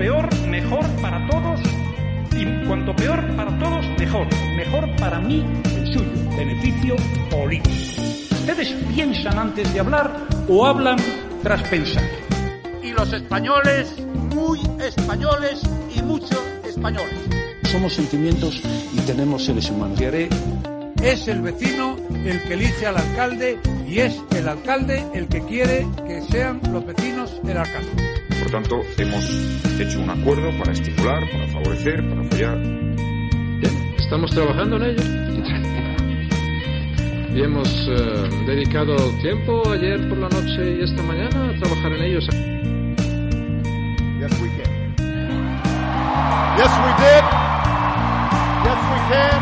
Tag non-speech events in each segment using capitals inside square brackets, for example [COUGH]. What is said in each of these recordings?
peor, mejor para todos y cuanto peor para todos, mejor. Mejor para mí, el suyo. Beneficio político. ¿Ustedes piensan antes de hablar o hablan tras pensar? Y los españoles, muy españoles y muchos españoles. Somos sentimientos y tenemos seres humanos. Es el vecino el que elige al alcalde y es el alcalde el que quiere que sean los vecinos el alcalde. Por tanto, hemos hecho un acuerdo para estimular, para favorecer, para apoyar. Estamos trabajando en ello. Y hemos eh, dedicado tiempo ayer por la noche y esta mañana a trabajar en ellos. Yes, we can. Yes, we did. Yes, we can.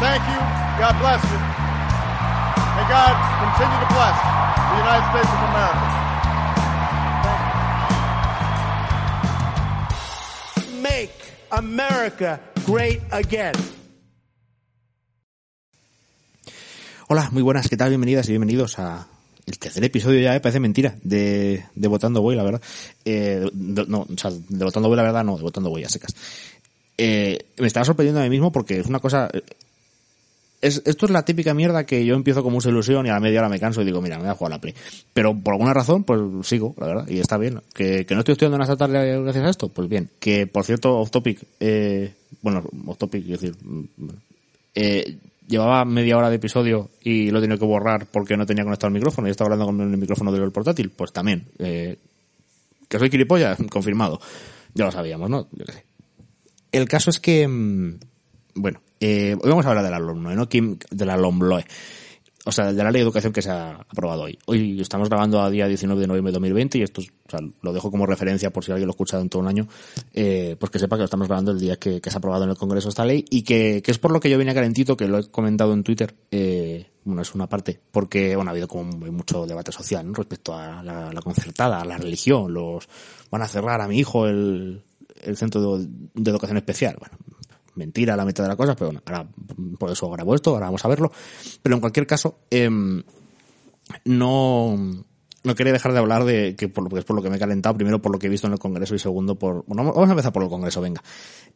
Thank you. God bless you. May God continue to bless the United States of America. America great again. Hola, muy buenas, ¿qué tal? Bienvenidas y bienvenidos a el tercer episodio ya, eh, parece mentira, de, de Votando Voy, la verdad. Eh, no, o sea, de Votando Voy, la verdad, no, de Votando Voy a secas. Eh, me estaba sorprendiendo a mí mismo porque es una cosa... Es, esto es la típica mierda que yo empiezo con mucha ilusión y a la media hora me canso y digo, mira, me voy a jugar la Play. Pero por alguna razón, pues sigo, la verdad, y está bien. Que, no estoy estudiando nada esta tarde gracias a esto, pues bien. Que, por cierto, off topic, eh, bueno, off topic, quiero decir, eh, llevaba media hora de episodio y lo he tenido que borrar porque no tenía conectado el micrófono y estaba hablando con el micrófono del portátil, pues también. Eh, que soy gilipollas, [LAUGHS] confirmado. Ya lo sabíamos, ¿no? Yo qué sé. El caso es que, mm, bueno, eh, hoy vamos a hablar de la LOMLOE, ¿no? Kim- De la LOMLOE. O sea, de la ley de educación que se ha aprobado hoy. Hoy estamos grabando a día 19 de noviembre de 2020 y esto, lo dejo como referencia por si alguien lo escucha en todo un año, eh, pues que sepa que lo estamos grabando el día que, se ha aprobado en el Congreso esta ley y que, es por lo que yo vine calentito, que lo he comentado en Twitter, eh, bueno, es una parte, porque, bueno, ha habido como mucho debate social. Respecto a la, concertada, a la religión, los, van a cerrar a mi hijo el, el centro de, de educación especial. Bueno, mentira la mitad de las cosas, pero bueno, ahora por eso grabo esto, ahora vamos a verlo. Pero en cualquier caso, em, no, no quería dejar de hablar de que por lo que es por lo que me he calentado, primero por lo que he visto en el Congreso y segundo por, bueno, vamos a empezar por el Congreso, venga.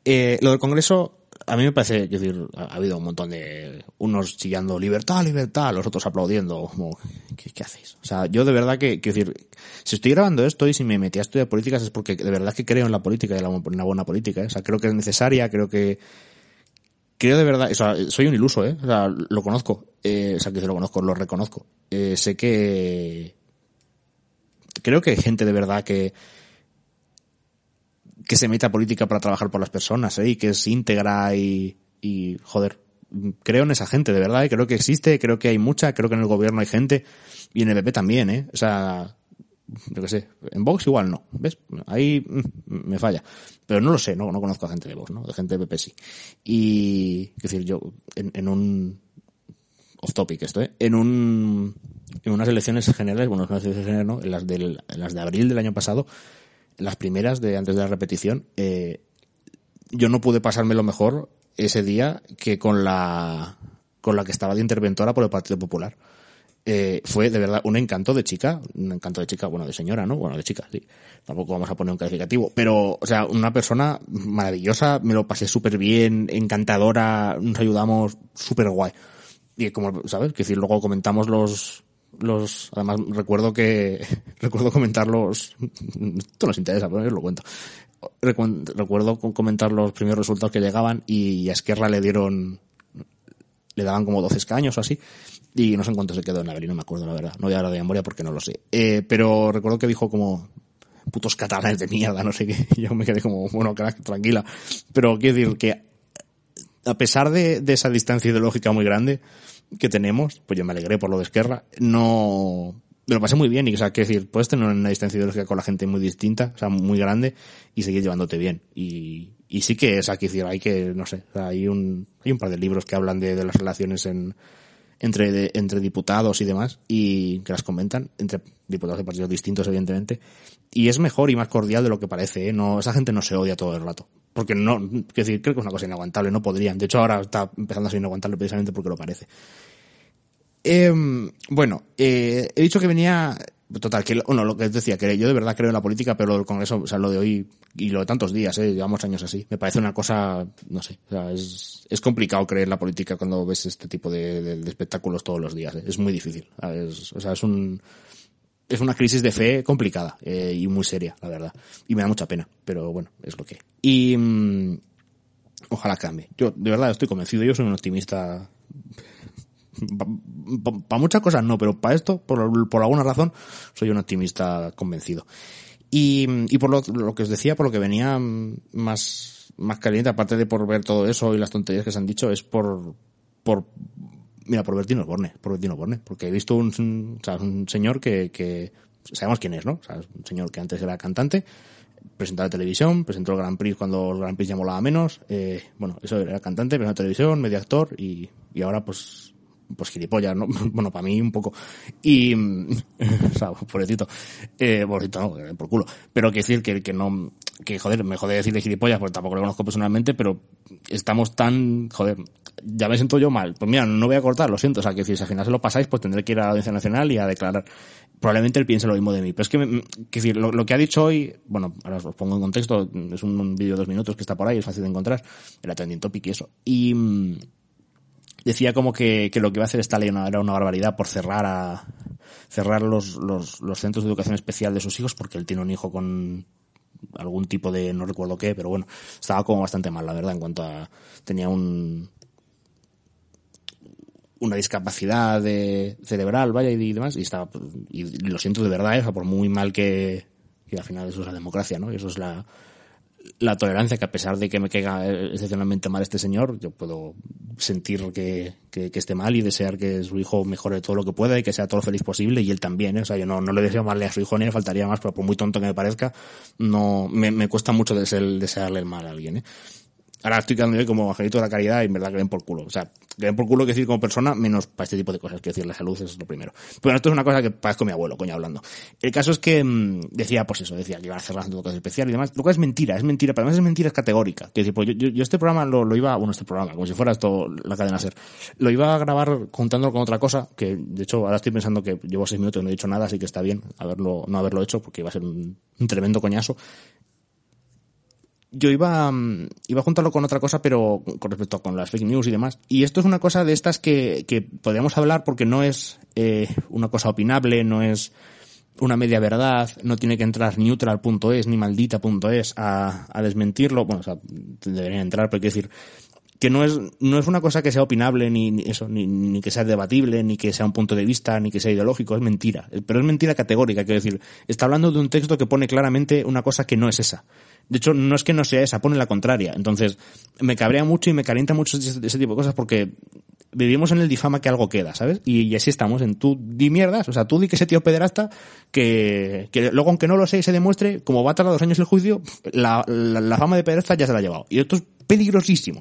Eh, lo del Congreso, a mí me parece, quiero decir, ha, ha habido un montón de, unos chillando libertad, libertad, los otros aplaudiendo, como, ¿qué, qué hacéis? O sea, yo de verdad que, quiero decir, si estoy grabando esto y si me metí a estudiar políticas es porque de verdad que creo en la política y en la- buena política, ¿eh? o sea, creo que es necesaria, creo que, creo de verdad, o sea, soy un iluso, ¿eh? O sea, lo conozco, eh, o sea, que lo conozco, lo reconozco. Eh, sé que creo que hay gente de verdad que que se mete a política para trabajar por las personas, ¿eh? Y que es íntegra y, y joder, creo en esa gente, de verdad, ¿eh? creo que existe, creo que hay mucha, creo que en el gobierno hay gente y en el PP también, ¿eh? O sea, yo qué sé, en Vox igual no, ¿ves? Ahí mm, me falla. Pero no lo sé, no, no conozco a gente de Vox, ¿no? De gente de PP sí. Y, es decir, yo, en, en un, off topic esto, ¿eh? En un, en unas elecciones generales, bueno, unas elecciones generales, ¿no? En las del, en las de abril del año pasado, las primeras de antes de la repetición, eh, yo no pude pasármelo mejor ese día que con la, con la que estaba de interventora por el Partido Popular eh, fue de verdad un encanto de chica, un encanto de chica, bueno, de señora, ¿no? Bueno, de chica, sí. Tampoco vamos a poner un calificativo, pero, o sea, una persona maravillosa, me lo pasé súper bien, encantadora, nos ayudamos súper guay. Y como, ¿sabes? Que decir, luego comentamos los, los, además recuerdo que, [LAUGHS] recuerdo comentar los, esto nos interesa, pero yo lo cuento. Recu- Recuerdo comentar los primeros resultados que llegaban y a Esquerra le dieron, le daban como 12 escaños o así. Y no sé en cuánto se quedó en abril, no me acuerdo la verdad. No voy a hablar de memoria porque no lo sé. Eh, pero recuerdo que dijo como, putos catalanes de mierda, no sé qué. [LAUGHS] Yo me quedé como, bueno, crack, tranquila. Pero quiero decir que, a pesar de esa distancia ideológica muy grande que tenemos, pues yo me alegré por lo de Esquerra, no, me lo pasé muy bien y, o sea, quiero decir, puedes tener una distancia ideológica con la gente muy distinta, o sea, muy grande y seguir llevándote bien. Y, y sí que, o sea, quiero decir, hay que, no sé, o sea, hay un, hay un par de libros que hablan de, de las relaciones en, entre, de- entre diputados y demás, y que las comentan, entre diputados de partidos distintos, evidentemente, y es mejor y más cordial de lo que parece, ¿eh? No, esa gente no se odia todo el rato. Porque no, decir, creo que es una cosa inaguantable, no podrían. De hecho, ahora está empezando a ser inaguantable precisamente porque lo parece. Em, bueno, eh, he dicho que venía Total, que bueno, lo que decía, que yo de verdad creo en la política, pero el Congreso, o sea, lo de hoy y lo de tantos días, ¿eh? llevamos años así, me parece una cosa, no sé, o sea, es, es complicado creer en la política cuando ves este tipo de, de, de espectáculos todos los días, ¿eh? es muy difícil, es, o sea, es un, es una crisis de fe complicada eh, y muy seria, la verdad, y me da mucha pena, pero bueno, es lo que. Y mmm, ojalá cambie. Yo de verdad estoy convencido, yo soy un optimista para pa muchas cosas no, pero para esto, por, alguna razón, soy un optimista convencido. Y, y por lo, lo, que os decía, por lo que venía más, más caliente, aparte de por ver todo eso y las tonterías que se han dicho, es por, por, mira, por Bertino Borne, por Bertino Borne, porque he visto un, un, o un señor que, que, sabemos quién es, ¿no? O un señor que antes era cantante, presentaba televisión, presentó el Grand Prix cuando el Grand Prix ya molaba menos, eh, bueno, eso era cantante, presentó televisión, medio actor y, y ahora pues pues gilipollas, ¿no? [LAUGHS] Bueno, para mí un poco. Y, [LAUGHS] o sea, pobrecito. Eh, pobrecito, no, por culo. Pero que decir que, que no, que joder, me jode decirle gilipollas porque tampoco lo conozco personalmente, pero estamos tan, joder, ya me siento yo mal. Pues mira, no voy a cortar, lo siento. O sea, que si al final se lo pasáis, pues tendré que ir a la Audiencia Nacional y a declarar. Probablemente él piense lo mismo de mí. Pero es que, que decir, lo, que ha dicho hoy, bueno, ahora os pongo en contexto, es un, un vídeo de dos minutos que está por ahí, es fácil de encontrar, el trending topic y eso. Y, decía como que, que, lo que iba a hacer esta ley era una barbaridad por cerrar a cerrar los, los, los, centros de educación especial de sus hijos porque él tiene un hijo con algún tipo de no recuerdo qué pero bueno estaba como bastante mal la verdad en cuanto a tenía un una discapacidad de, cerebral vaya y demás y estaba y lo siento de verdad eso por muy mal que, que al final eso es la democracia no y eso es la la tolerancia que a pesar de que me caiga excepcionalmente mal este señor, yo puedo sentir que, que, que, esté mal y desear que su hijo mejore todo lo que pueda y que sea todo lo feliz posible y él también, ¿eh? o sea, yo no, no le deseo malle a su hijo ni le faltaría más, pero por muy tonto que me parezca, no, me, me cuesta mucho desearle el mal a alguien, ¿eh? Ahora estoy quedando yo como angelito de la caridad y en verdad que ven por culo. O sea, que ven por culo que decir como persona, menos para este tipo de cosas. Que decir, la salud es lo primero. Pero esto es una cosa que parezco mi abuelo, coño, hablando. El caso es que mmm, decía, pues eso, decía que iba a hacer las educación especial y demás. Lo cual es mentira, es mentira, pero además es mentira, es categórica. Que decir, pues yo, yo, yo, este programa lo, lo iba, bueno, este programa, como si fuera esto la cadena ser, lo iba a grabar juntándolo con otra cosa, que de hecho ahora estoy pensando que llevo seis minutos y no he dicho nada, así que está bien haberlo, no haberlo hecho, porque iba a ser un, un tremendo coñazo yo iba, iba a juntarlo con otra cosa, pero con respecto a con las fake news y demás. Y esto es una cosa de estas que, que podríamos hablar porque no es eh, una cosa opinable, no es una media verdad, no tiene que entrar neutral.es ni maldita.es a, a desmentirlo. Bueno, o sea, deberían entrar, pero hay que decir que no es, no es una cosa que sea opinable, ni, ni eso, ni, ni que sea debatible, ni que sea un punto de vista, ni que sea ideológico, es mentira. Pero es mentira categórica, quiero decir, está hablando de un texto que pone claramente una cosa que no es esa. De hecho, no es que no sea esa, pone la contraria. Entonces, me cabrea mucho y me calienta mucho ese, tipo de cosas porque vivimos en el difama que algo queda, ¿sabes? Y, así estamos, en tú di mierdas, o sea, tú di que ese tío pederasta, que, que luego aunque no lo sé y se demuestre, como va a tardar dos años el juicio, la, la, la fama de pederasta ya se la ha llevado. Y esto es peligrosísimo.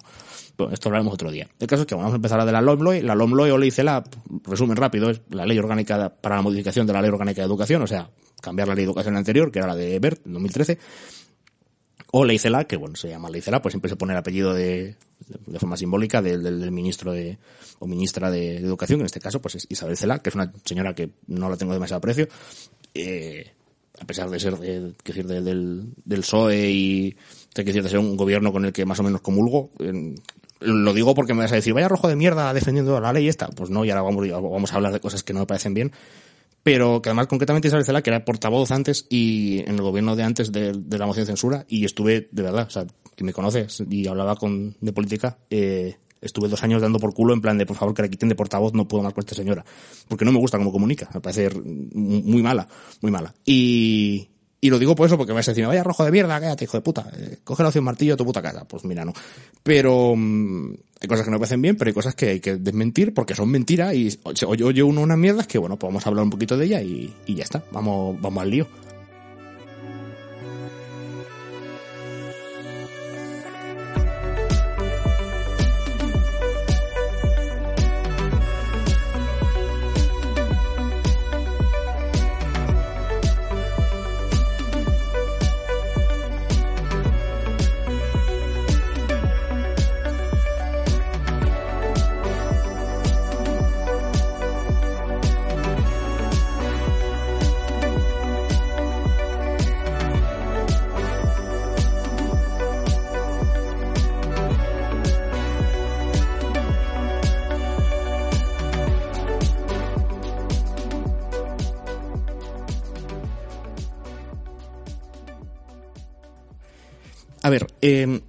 Bueno, esto lo haremos otro día. El caso es que vamos a empezar a de la LOMLOE. La LOMLOE o ley CELAP, resumen rápido, es la ley orgánica para la modificación de la ley orgánica de educación, o sea, cambiar la ley de educación anterior, que era la de BERT, en 2013, o ley CELA, que bueno, se llama ley CELA, pues siempre se pone el apellido de, de forma simbólica del, del, ministro de, o ministra de, de, Educación, que en este caso pues es Isabel CELA, que es una señora que no la tengo demasiado aprecio, eh, a pesar de ser de, decir, de, del, del PSOE y decir, de ser un gobierno con el que más o menos comulgo, lo digo porque me vas a decir, vaya rojo de mierda defendiendo la ley esta. Pues no, y ahora vamos, vamos a hablar de cosas que no me parecen bien. Pero que además concretamente Isabel Cela, que era portavoz antes y en el gobierno de antes de, de, la moción de censura, y estuve, de verdad, o sea, que me conoces y hablaba con, de política, eh, estuve dos años dando por culo en plan de por favor que la quiten de portavoz, no puedo más con esta señora. Porque no me gusta cómo comunica, me parece muy mala, muy mala. Y, y lo digo por eso, porque me vas a decir, vaya rojo de mierda, cállate, hijo de puta, eh, coge la opción martillo a tu puta casa. Pues mira, no. Pero mmm, hay cosas que no me parecen bien, pero hay cosas que hay que desmentir porque son mentiras y oye, oye uno unas mierdas que, bueno, pues vamos a hablar un poquito de ella y, y ya está. Vamos, vamos al lío. Eh,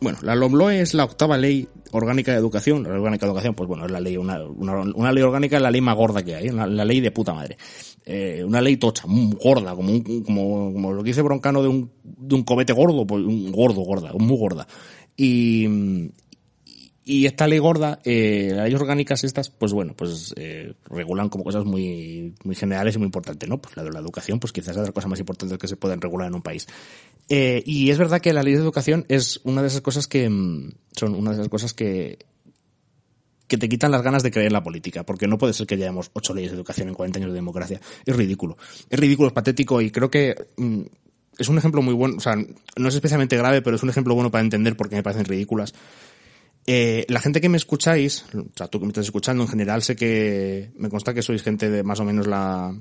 bueno, la LOMLOE es la octava ley orgánica de educación. La ley orgánica de educación, pues bueno, es la ley, una, una, ley orgánica es la ley más gorda que hay, la, ley de puta madre. Eh, una ley tocha, muy gorda, como, un, como, como lo que dice Broncano de un, de un comete gordo, pues un gordo, gorda, muy gorda. Y, y esta ley gorda, eh, las leyes orgánicas estas, pues bueno, pues eh, regulan como cosas muy, muy generales y muy importantes, ¿no? Pues la de la educación, pues quizás es la cosa más importante que se pueden regular en un país. Eh, y es verdad que la ley de educación es una de esas cosas que mm, son una de esas cosas que que te quitan las ganas de creer en la política, porque no puede ser que hayamos ocho leyes de educación en 40 años de democracia. Es ridículo. Es ridículo, es patético y creo que mm, es un ejemplo muy bueno, o sea, no es especialmente grave, pero es un ejemplo bueno para entender por qué me parecen ridículas. Eh, la gente que me escucháis, o sea, tú que me estás escuchando en general, sé que me consta que sois gente de más o menos la,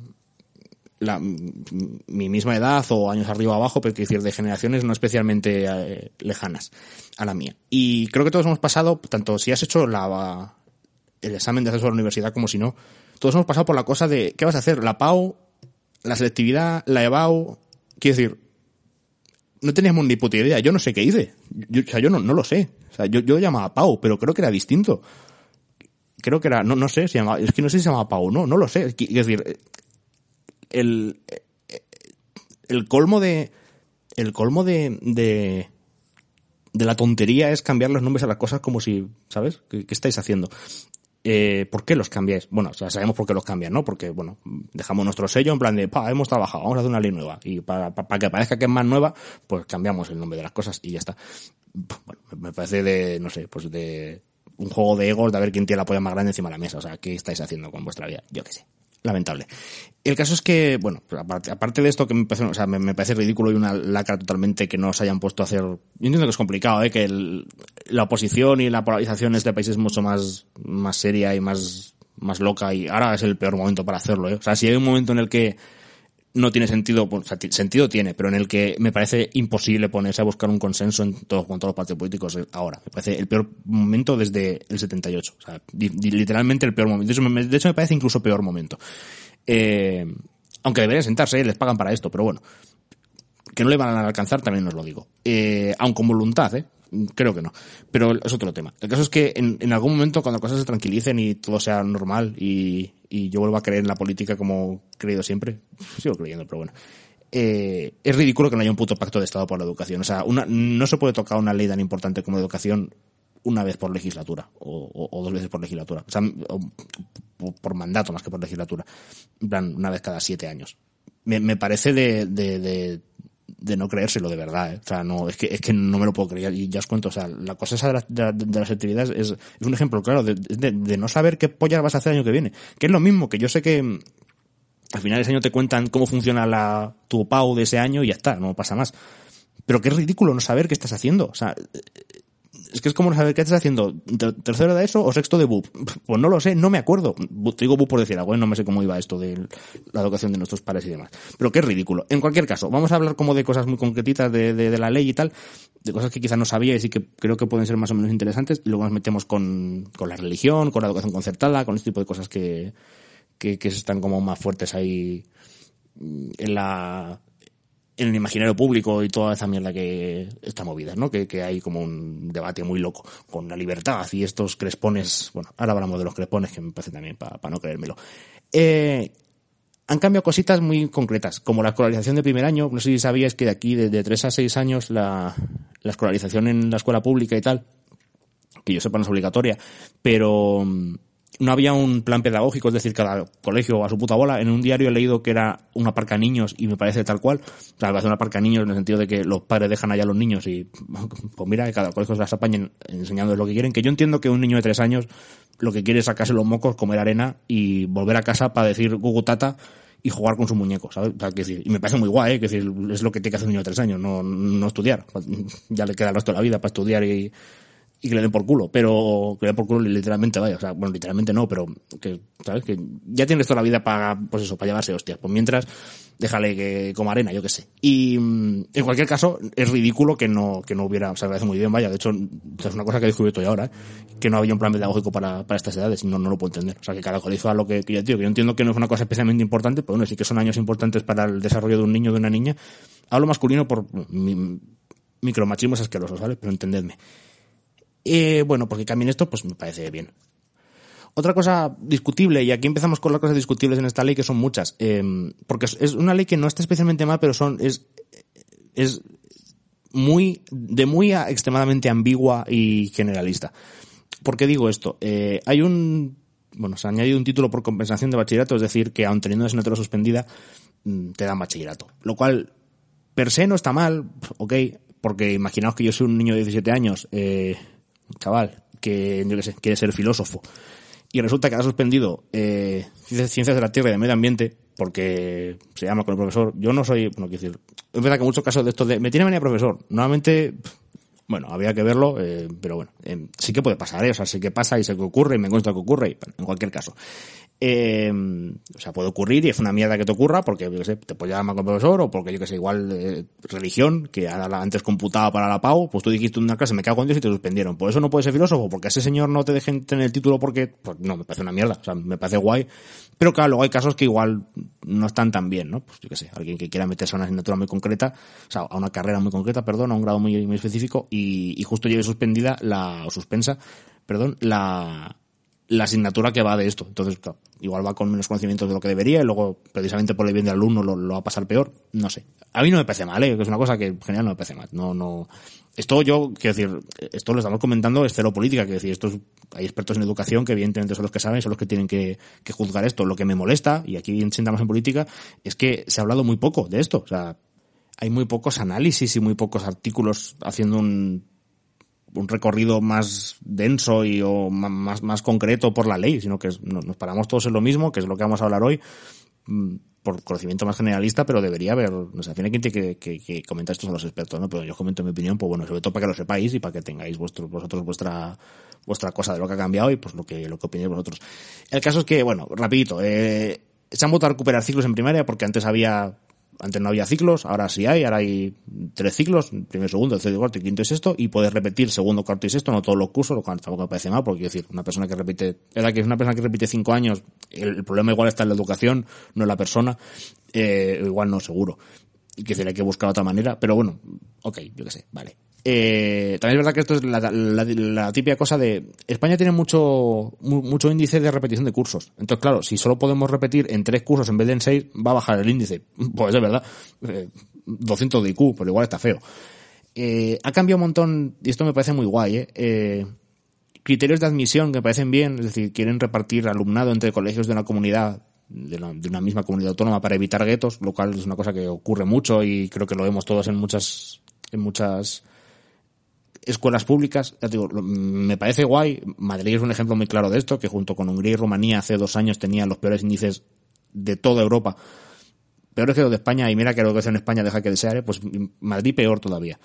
la mi misma edad o años arriba o abajo, pero quiero decir, de generaciones no especialmente eh, lejanas a la mía. Y creo que todos hemos pasado, tanto si has hecho la, el examen de acceso a la universidad como si no, todos hemos pasado por la cosa de, ¿qué vas a hacer? La PAU, la selectividad, la EBAU, quiero decir, no teníamos ni puta idea, yo no sé qué hice, yo, o sea, yo no, no lo sé, yo, yo llamaba PAU, pero creo que era distinto. Creo que era, no, no sé, es que no sé si se llamaba PAU, no, no lo sé, es decir, el, el colmo de, el colmo de, de, de la tontería es cambiar los nombres a las cosas como si, ¿sabes? ¿Qué, qué estáis haciendo? Eh, ¿Por qué los cambiáis? Bueno, ya sabemos por qué los cambian, ¿no? Porque, bueno, dejamos nuestro sello en plan de, pa, hemos trabajado, vamos a hacer una ley nueva. Y para, para, que parezca que es más nueva, pues cambiamos el nombre de las cosas y ya está. Bueno, me parece de, no sé, pues de un juego de egos de a ver quién tiene la polla más grande encima de la mesa. O sea, ¿qué estáis haciendo con vuestra vida? Yo qué sé lamentable. El caso es que, bueno, aparte, de esto que me parece, o sea, me, me, parece ridículo y una lacra totalmente que no se hayan puesto a hacer. Yo entiendo que es complicado, ¿eh? que la oposición y la polarización en este país es mucho más, más seria y más, más loca y ahora es el peor momento para hacerlo, ¿eh? O sea, si hay un momento en el que no tiene sentido, o sea, sentido tiene, pero en el que me parece imposible ponerse a buscar un consenso en todos, con todos los partidos políticos ahora. Me parece el peor momento desde el 78. O sea, literalmente el peor momento. De hecho, me, de hecho, me parece incluso peor momento. Eh, aunque deberían sentarse, les pagan para esto, pero bueno. Que no le van a alcanzar, también os lo digo. Eh, aun con voluntad, ¿eh? Creo que no. Pero es otro tema. El caso es que en, en algún momento, cuando las cosas se tranquilicen y todo sea normal y, y yo vuelvo a creer en la política como he creído siempre, sigo creyendo, pero bueno. Eh, es ridículo que no haya un puto pacto de Estado por la educación. O sea, una, no se puede tocar una ley tan importante como educación una vez por legislatura o, o, o dos veces por legislatura. O sea, o, por mandato más que por legislatura. En plan, una vez cada siete años. Me, me parece de, de, de, de no creérselo de verdad, ¿eh? o sea, no, es que, es que no me lo puedo creer y ya os cuento, o sea, la cosa esa de, la, de, de las actividades es, es, un ejemplo claro de, de, no saber qué pollas vas a hacer el año que viene, que es lo mismo, que yo sé que mm, al final de ese año te cuentan cómo funciona la, tu PAU de ese año y ya está, no pasa más. Pero es ridículo no saber qué estás haciendo, o sea, es que es como saber qué estás haciendo, tercero de eso o sexto de BUP. Pues no lo sé, no me acuerdo. Te digo BUP por decir algo, ¿eh? no me sé cómo iba esto de la educación de nuestros padres y demás. Pero qué ridículo. En cualquier caso, vamos a hablar como de cosas muy concretitas de, de, la ley y tal, de cosas que quizás no sabía y que creo que pueden ser más o menos interesantes, y luego nos metemos con, con la religión, con la educación concertada, con este tipo de cosas que, que, que están como más fuertes ahí en la en el imaginario público y toda esa mierda que está movida, ¿no? Que, que, hay como un debate muy loco con la libertad y estos crespones, bueno, ahora hablamos de los crespones que me parece también para pa no creérmelo. Eh, han cambiado cositas muy concretas, como la escolarización de primer año, no sé si sabías que de aquí, de, de 3 a 6 años, la, la escolarización en la escuela pública y tal, que yo sepa no es obligatoria, pero no había un plan pedagógico, es decir, cada colegio a su puta bola. En un diario he leído que era una parca niños y me parece tal cual. O sea, una parca niños en el sentido de que los padres dejan allá a los niños y, [LAUGHS] pues mira, que cada colegio se las apañen enseñándoles lo que quieren. Que yo entiendo que un niño de tres años lo que quiere es sacarse los mocos, comer arena y volver a casa para decir gugutata y jugar con su muñeco, ¿sabes? O sea, que decir, y me parece muy guay, ¿eh? que decir, es lo que tiene que hacer un niño de tres años, no, no estudiar. Ya le queda el resto de la vida para estudiar y, y que le den por culo, pero que le den por culo literalmente, vaya, o sea, bueno, literalmente no, pero que, ¿sabes? Que ya tienes toda la vida para, pues eso, para llevarse hostias. Pues mientras, déjale que coma arena, yo qué sé. Y, en cualquier caso, es ridículo que no, que no hubiera, o sea, agradece muy bien, vaya, de hecho, es una cosa que he descubierto yo ahora, que no había un plan pedagógico para, para estas edades, no, no lo puedo entender. O sea, que cada colegio lo que, que yo, que yo entiendo que no es una cosa especialmente importante, pero bueno, sí que son años importantes para el desarrollo de un niño o de una niña. Hablo masculino por mi, micromachismo es asqueroso, ¿sabes? Pero entendedme. Eh, bueno, porque cambien esto, pues me parece bien. Otra cosa discutible, y aquí empezamos con las cosas discutibles en esta ley, que son muchas, eh, porque es una ley que no está especialmente mal, pero son, es, es muy, de muy a extremadamente ambigua y generalista. ¿Por qué digo esto? Eh, hay un, bueno, se ha añadido un título por compensación de bachillerato, es decir, que aun teniendo asignatura suspendida, mm, te dan bachillerato. Lo cual, per se no está mal, ok, porque imaginaos que yo soy un niño de 17 años, eh, chaval, que, yo qué sé, quiere ser filósofo, y resulta que ha suspendido eh, Ciencias de la Tierra y de Medio Ambiente, porque se llama con el profesor. Yo no soy, bueno, quiero decir, es verdad que muchos casos de estos de, me tiene venía profesor, nuevamente, bueno, había que verlo, eh, pero bueno, eh, sí que puede pasar, ¿eh? o sea, sí que pasa y sé que ocurre y me consta que ocurre, y, en cualquier caso. Eh, o sea, puede ocurrir y es una mierda que te ocurra porque, yo qué sé, te puede llamar con profesor o porque, yo que sé, igual eh, religión, que antes computaba para la PAU, pues tú dijiste una clase, me cago en Dios y te suspendieron. Por eso no puedes ser filósofo, porque ese señor no te dejen tener el título porque, pues no, me parece una mierda, o sea, me parece guay. Pero claro, luego hay casos que igual no están tan bien, ¿no? Pues yo qué sé, alguien que quiera meterse a una asignatura muy concreta, o sea, a una carrera muy concreta, perdón, a un grado muy, muy específico y justo lleve suspendida la, o suspensa, perdón, la, la asignatura que va de esto. Entonces, claro, igual va con menos conocimientos de lo que debería y luego, precisamente por el bien del alumno, lo, lo va a pasar peor. No sé. A mí no me parece mal, ¿eh? es una cosa que en general no me parece mal. No, no. Esto yo, quiero decir, esto lo estamos comentando, es cero política, quiero decir, esto hay expertos en educación que evidentemente son los que saben, son los que tienen que, que juzgar esto. Lo que me molesta, y aquí sentamos en política, es que se ha hablado muy poco de esto. O sea, hay muy pocos análisis y muy pocos artículos haciendo un un recorrido más denso y o más, más concreto por la ley, sino que nos paramos todos en lo mismo, que es lo que vamos a hablar hoy, mm, por conocimiento más generalista, pero debería haber, no sé, tiene que, que, que, comentar esto a los expertos, ¿no? Pero yo comento mi opinión, pues bueno, sobre todo para que lo sepáis y para que tengáis vuestro, vosotros vuestra, vuestra cosa de lo que ha cambiado y pues lo que, lo que opinéis vosotros. El caso es que, bueno, rapidito, eh, se han vuelto a recuperar ciclos en primaria porque antes había antes no había ciclos, ahora sí hay, ahora hay tres ciclos, primero, segundo, tercero, cuarto quinto y sexto, y puedes repetir segundo, cuarto y sexto, no todos los cursos, lo cual tampoco me parece mal, porque decir, una persona que repite, es verdad que una persona que repite cinco años, el, problema igual está en la educación, no en la persona, eh, igual no seguro. Y que decir, hay que buscar otra manera, pero bueno, ok, yo qué sé, vale. Eh, también es verdad que esto es la, típica cosa de España tiene mucho mucho índice de repetición de cursos. Entonces, claro, si solo podemos repetir en tres cursos en vez de en seis, va a bajar el índice. [LAUGHS] Pues es verdad. Eh, 200 de IQ, pero igual está feo. Eh, ha cambiado un montón, y esto me parece muy guay, ¿eh? eh criterios de admisión que me parecen bien, es decir, quieren repartir alumnado entre colegios de una comunidad de una, de una, misma comunidad autónoma para evitar guetos, lo cual es una cosa que ocurre mucho y creo que lo vemos todos en muchas en muchas escuelas públicas, ya digo, me parece guay. Madrid es un ejemplo muy claro de esto, que junto con Hungría y Rumanía hace dos años tenían los peores índices de toda Europa. Peores que los de España, y mira que que es en España deja que desear, pues Madrid peor todavía.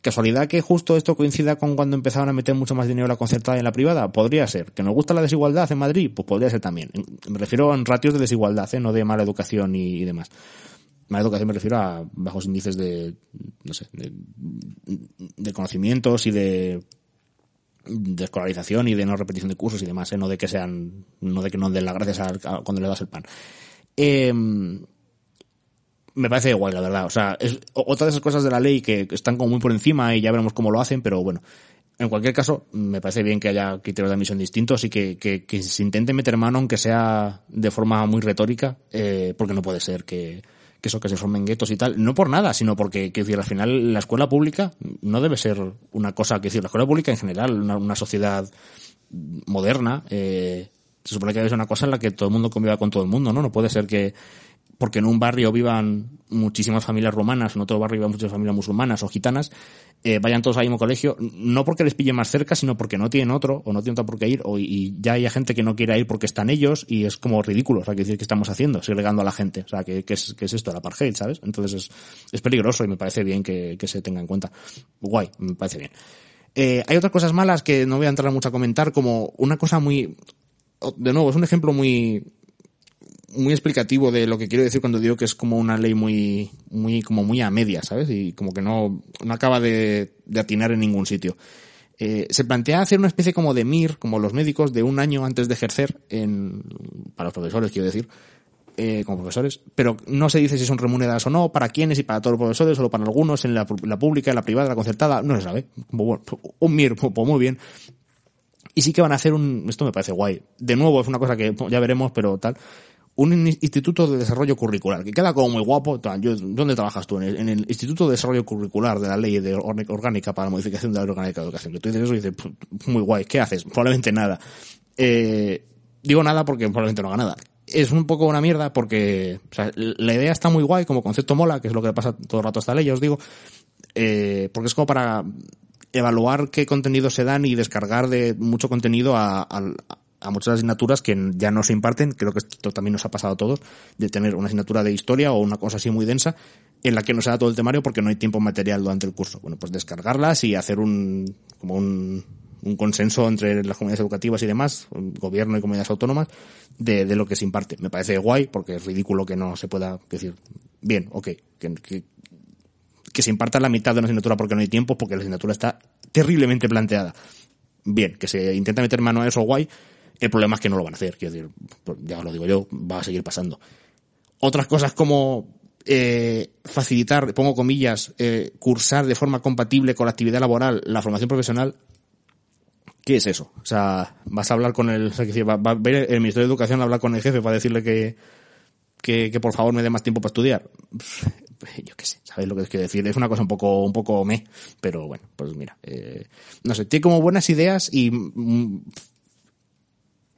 ¿Casualidad que justo esto coincida con cuando empezaron a meter mucho más dinero en la concertada y en la privada? Podría ser. ¿Que nos gusta la desigualdad en Madrid? Pues podría ser también. Me refiero a ratios de desigualdad, ¿eh? no de mala educación y demás más educación me refiero a bajos índices de, no sé, de, de conocimientos y de, de escolarización y de no repetición de cursos y demás, ¿eh? no de que sean, no de que no den las gracias a, cuando le das el pan. Eh, me parece igual, la verdad. O sea, es otra de esas cosas de la ley que están como muy por encima y ya veremos cómo lo hacen, pero bueno. En cualquier caso, me parece bien que haya criterios de admisión distintos y que, que, que se intente meter mano, aunque sea de forma muy retórica, eh, porque no puede ser que, que eso, que se formen guetos y tal, no por nada, sino porque, que decir, al final la escuela pública no debe ser una cosa, que decir, la escuela pública en general, una, sociedad moderna, eh, se supone que ser una cosa en la que todo el mundo conviva con todo el mundo, ¿no? No puede ser que, porque en un barrio vivan muchísimas familias romanas, en otro barrio vivan muchas familias musulmanas o gitanas, eh, vayan todos al mismo colegio, no porque les pille más cerca, sino porque no tienen otro, o no tienen otro por qué ir, o, y ya hay gente que no quiere ir porque están ellos, y es como ridículo, o sea, que decir que estamos haciendo, segregando a la gente, o sea, que, que, es, es esto, el apartheid, ¿sabes? Entonces es, es peligroso y me parece bien que, que se tenga en cuenta. Guay, me parece bien. Eh, hay otras cosas malas que no voy a entrar mucho a comentar, como una cosa muy, de nuevo, es un ejemplo muy, muy explicativo de lo que quiero decir cuando digo que es como una ley muy, muy, como muy a media, ¿sabes? Y como que no, no acaba de, de atinar en ningún sitio. Eh, se plantea hacer una especie como de MIR, como los médicos, de un año antes de ejercer, en, para los profesores quiero decir, eh, como profesores, pero no se dice si son remuneradas o no, para quiénes y para todos los profesores, solo para algunos, en la, la pública, en la privada, la concertada, no se sabe. Un MIR, pues muy bien. Y sí que van a hacer un, esto me parece guay. De nuevo, es una cosa que ya veremos, pero tal. Un instituto de desarrollo curricular, que queda como muy guapo. Yo, ¿Dónde trabajas tú? En el, Instituto de Desarrollo Curricular de la Ley de Orgánica para la Modificación de la de Educación. Que tú dices eso y dices, muy guay, ¿qué haces? Probablemente nada. Eh, digo nada porque probablemente no haga nada es un poco una mierda porque o sea, la idea está muy guay, como concepto mola, que es lo que pasa todo el rato esta ley, os digo, eh, porque es como para evaluar qué contenido se dan y descargar de mucho contenido a, a, muchas asignaturas que ya no se imparten, creo que esto también nos ha pasado a todos, de tener una asignatura de historia o una cosa así muy densa en la que no se da todo el temario porque no hay tiempo material durante el curso. Bueno, pues descargarlas y hacer un, como un, un consenso entre las comunidades educativas y demás, gobierno y comunidades autónomas, de, de, lo que se imparte. Me parece guay, porque es ridículo que no se pueda decir, bien, ok, que, que, que se imparta la mitad de una asignatura porque no hay tiempo, porque la asignatura está terriblemente planteada. Bien, que se intenta meter mano a eso, guay. El problema es que no lo van a hacer, quiero decir, pues ya lo digo yo, va a seguir pasando. Otras cosas como eh, facilitar, pongo comillas, eh, cursar de forma compatible con la actividad laboral la formación profesional, ¿Qué es eso? O sea, vas a hablar con el, [LAUGHS] o sea, va, va, a ver el Ministerio de Educación a hablar con el jefe para decirle que, que, que por favor me dé más tiempo para estudiar. Yo qué sé, ¿sabes lo que que decir? Es una cosa un poco, un poco me, pero bueno, pues mira, eh, no sé, tiene como buenas ideas y mm,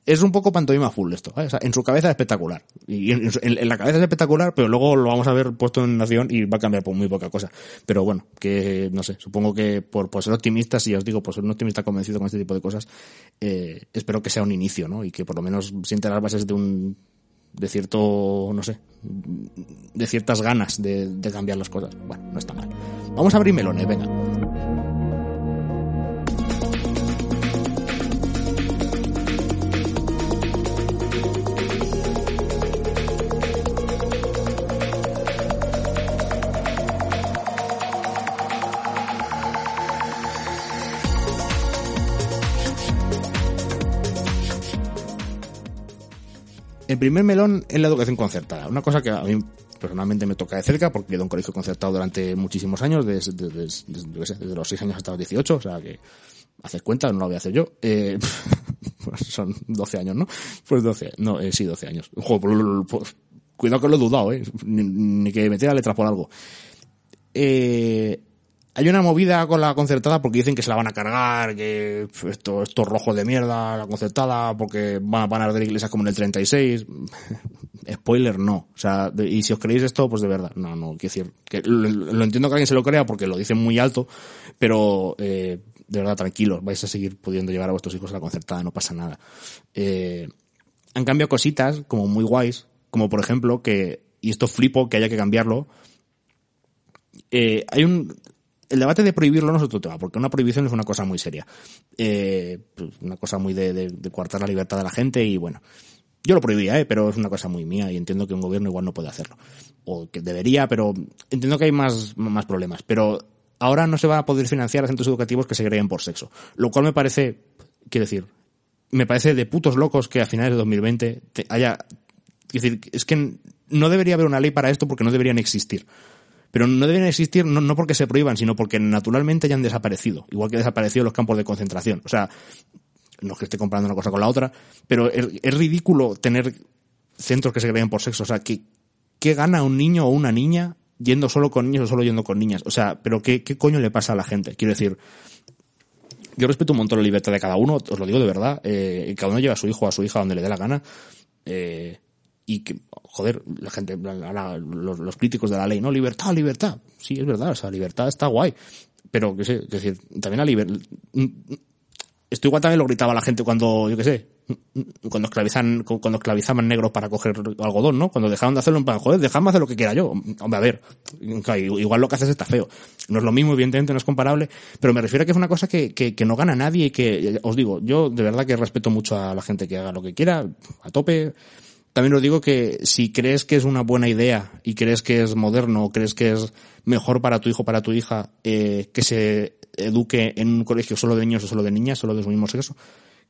es un poco pantomima full esto. O sea, en su cabeza es espectacular. Y en, en, la cabeza es espectacular, pero luego lo vamos a ver puesto en nación y va a cambiar por muy poca cosa. Pero bueno, que no sé, supongo que por, por ser optimista, si os digo, por ser un optimista convencido con este tipo de cosas, eh, espero que sea un inicio, ¿no? Y que por lo menos siente las bases de un de cierto, no sé, de ciertas ganas de, de cambiar las cosas. Bueno, no está mal. Vamos a abrir melones, venga. El primer melón es la educación concertada. Una cosa que a mí personalmente me toca de cerca porque he un colegio concertado durante muchísimos años, desde, desde, desde, desde los 6 años hasta los 18, o sea que haces cuenta, no lo voy a hacer yo. Eh, [LAUGHS] pues son 12 años, ¿no? Pues 12, no, eh, sí, 12 años. Cuidado que lo he dudado, ¿eh? Ni, ni que metiera letras por algo. Eh, hay una movida con la concertada porque dicen que se la van a cargar, que esto, estos rojos de mierda, la concertada, porque van a parar de iglesias como en el 36. [LAUGHS] Spoiler, no. O sea, y si os creéis esto, pues de verdad, no, no, quiero decir, que lo, lo, entiendo que alguien se lo crea porque lo dicen muy alto, pero, eh, de verdad, tranquilos, vais a seguir pudiendo llevar a vuestros hijos a la concertada, no pasa nada. Eh, han cambiado cositas como muy guays, como por ejemplo que, y esto flipo que haya que cambiarlo, eh, hay un, el debate de prohibirlo no es otro tema, porque una prohibición es una cosa muy seria. Eh, pues una cosa muy de, de, de, coartar la libertad de la gente y bueno. Yo lo prohibía, ¿eh? pero es una cosa muy mía y entiendo que un gobierno igual no puede hacerlo. O que debería, pero entiendo que hay más, más problemas. Pero ahora no se va a poder financiar a centros educativos que se creen por sexo. Lo cual me parece, quiero decir, me parece de putos locos que a finales de 2020 te haya... Es decir, es que no debería haber una ley para esto porque no deberían existir pero no deben existir no, no porque se prohíban, sino porque naturalmente hayan desaparecido, igual que desaparecido los campos de concentración. O sea, no es que esté comparando una cosa con la otra, pero es, es ridículo tener centros que se creen por sexo. O sea, ¿qué, ¿qué gana un niño o una niña yendo solo con niños o solo yendo con niñas? O sea, pero ¿qué, qué coño le pasa a la gente? Quiero decir, yo respeto un montón la libertad de cada uno, os lo digo de verdad, eh, cada uno lleva a su hijo o a su hija donde le dé la gana. Eh, y que, joder, la gente, la, los, los, críticos de la ley, ¿no? Libertad, libertad. Sí, es verdad, o sea, libertad está guay. Pero, qué sé, es decir, también la libertad... Esto igual también lo gritaba la gente cuando, yo qué sé, cuando esclavizan, cuando esclavizaban negros para coger algodón, ¿no? Cuando dejaron de hacerlo en plan, joder, dejadme hacer lo que quiera yo. Hombre, a ver, igual lo que haces está feo. No es lo mismo, evidentemente, no es comparable, pero me refiero a que es una cosa que, que, que no gana nadie y que, os digo, yo de verdad que respeto mucho a la gente que haga lo que quiera, a tope, también os digo que si crees que es una buena idea y crees que es moderno o crees que es mejor para tu hijo para tu hija eh, que se eduque en un colegio solo de niños o solo de niñas, solo de su mismo sexo,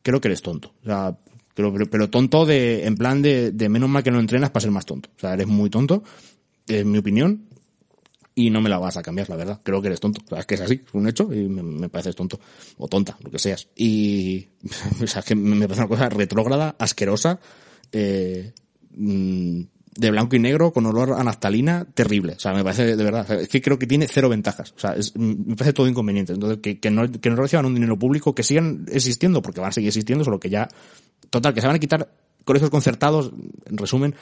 creo que eres tonto. O sea, Pero, pero, pero tonto de, en plan de, de menos mal que no entrenas para ser más tonto. O sea, eres muy tonto, es mi opinión, y no me la vas a cambiar, la verdad. Creo que eres tonto. O sea, es que es así, es un hecho y me, me pareces tonto. O tonta, lo que seas. Y, [LAUGHS] o sea, que me parece una cosa retrógrada, asquerosa, eh, mm, de blanco y negro, con olor a naftalina, terrible. O sea, me parece, de verdad, es que creo que tiene cero ventajas. O sea, es, me parece todo inconveniente. Entonces, que, que no, que no reciban un dinero público, que sigan existiendo, porque van a seguir existiendo, solo que ya, total, que se van a quitar colegios concertados, en resumen,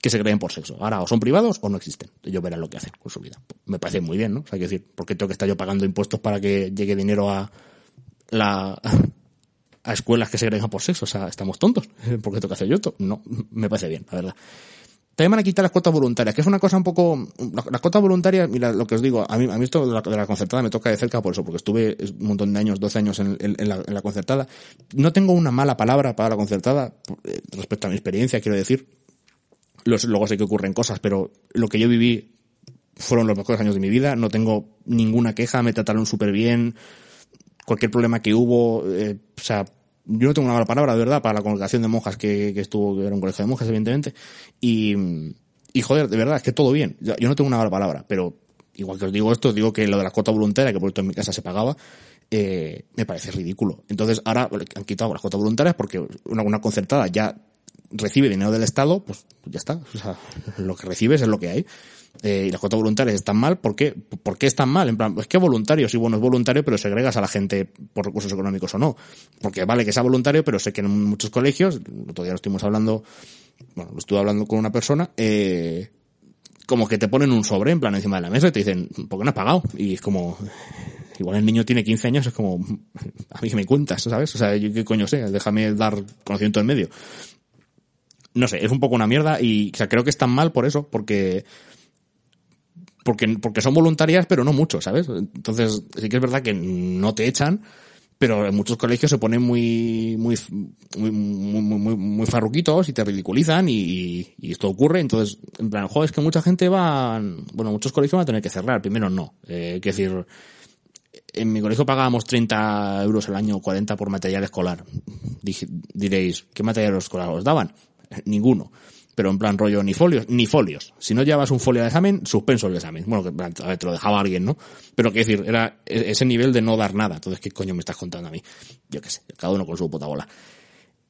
que se creen por sexo. Ahora, o son privados o no existen. Ellos verán lo que hacen con su vida. Me parece muy bien, ¿no? O sea, hay que decir, ¿por qué tengo que estar yo pagando impuestos para que llegue dinero a la a escuelas que se creen por sexo? O sea, estamos tontos. ¿Por qué que hacer yo esto? No, me parece bien, la verdad. También van a quitar las cuotas voluntarias, que es una cosa un poco... Las cuotas voluntarias, mira, lo que os digo, a mí, a mí esto de la, concertada me toca de cerca por eso, porque estuve un montón de años, 12 años en, la, concertada. No tengo una mala palabra para la concertada, eh, respecto a mi experiencia, quiero decir, luego sé que ocurren cosas, pero lo que yo viví fueron los mejores años de mi vida. No tengo ninguna queja, me trataron súper bien. Cualquier problema que hubo, eh, o sea, yo no tengo una mala palabra, de verdad, para la congregación de monjas que, que estuvo, que era un colegio de monjas, evidentemente. Y, y joder, de verdad, es que todo bien. Yo no tengo una mala palabra, pero igual que os digo esto, digo que lo de la cuota voluntaria, que por esto en mi casa se pagaba, eh, me parece ridículo. Entonces ahora han quitado las cuotas voluntarias porque una, una concertada ya recibe dinero del Estado, pues ya está. O sea, lo que recibes es lo que hay. Eh, y las cuotas voluntarias están mal, ¿por qué? ¿Por qué están mal? En plan, es que voluntario, sí, bueno, es voluntario, pero segregas a la gente por recursos económicos o no. Porque vale que sea voluntario, pero sé que en muchos colegios, todavía lo estuvimos hablando, bueno, lo estuve hablando con una persona, eh, como que te ponen un sobre en plan encima de la mesa y te dicen, ¿por qué no has pagado? Y es como, igual el niño tiene 15 años, es como, [LAUGHS] a mí que me cuentas, ¿sabes? O sea, yo qué coño sé, déjame dar conocimiento en medio no sé, es un poco una mierda y creo que están mal por eso, porque porque porque son voluntarias, pero no mucho, ¿sabes? Entonces, sí que es verdad que no te echan, pero en muchos colegios se ponen muy muy muy muy, muy, farruquitos y te ridiculizan y, esto ocurre, entonces, en plan, joder, es que mucha gente va, bueno, muchos colegios van a tener que cerrar, primero no, eh, decir, en mi colegio pagábamos 30 euros al año, 40 por material escolar. Diréis, ¿qué material escolar os daban? [LAUGHS] ninguno. Pero en plan rollo ni folios, ni folios. Si no llevas un folio de examen, suspenso el examen. Bueno, que a ver, te lo dejaba alguien, ¿no? Pero que decir, era ese nivel de no dar nada. Entonces, ¿qué coño me estás contando a mí? Yo qué sé, cada uno con su puta bola.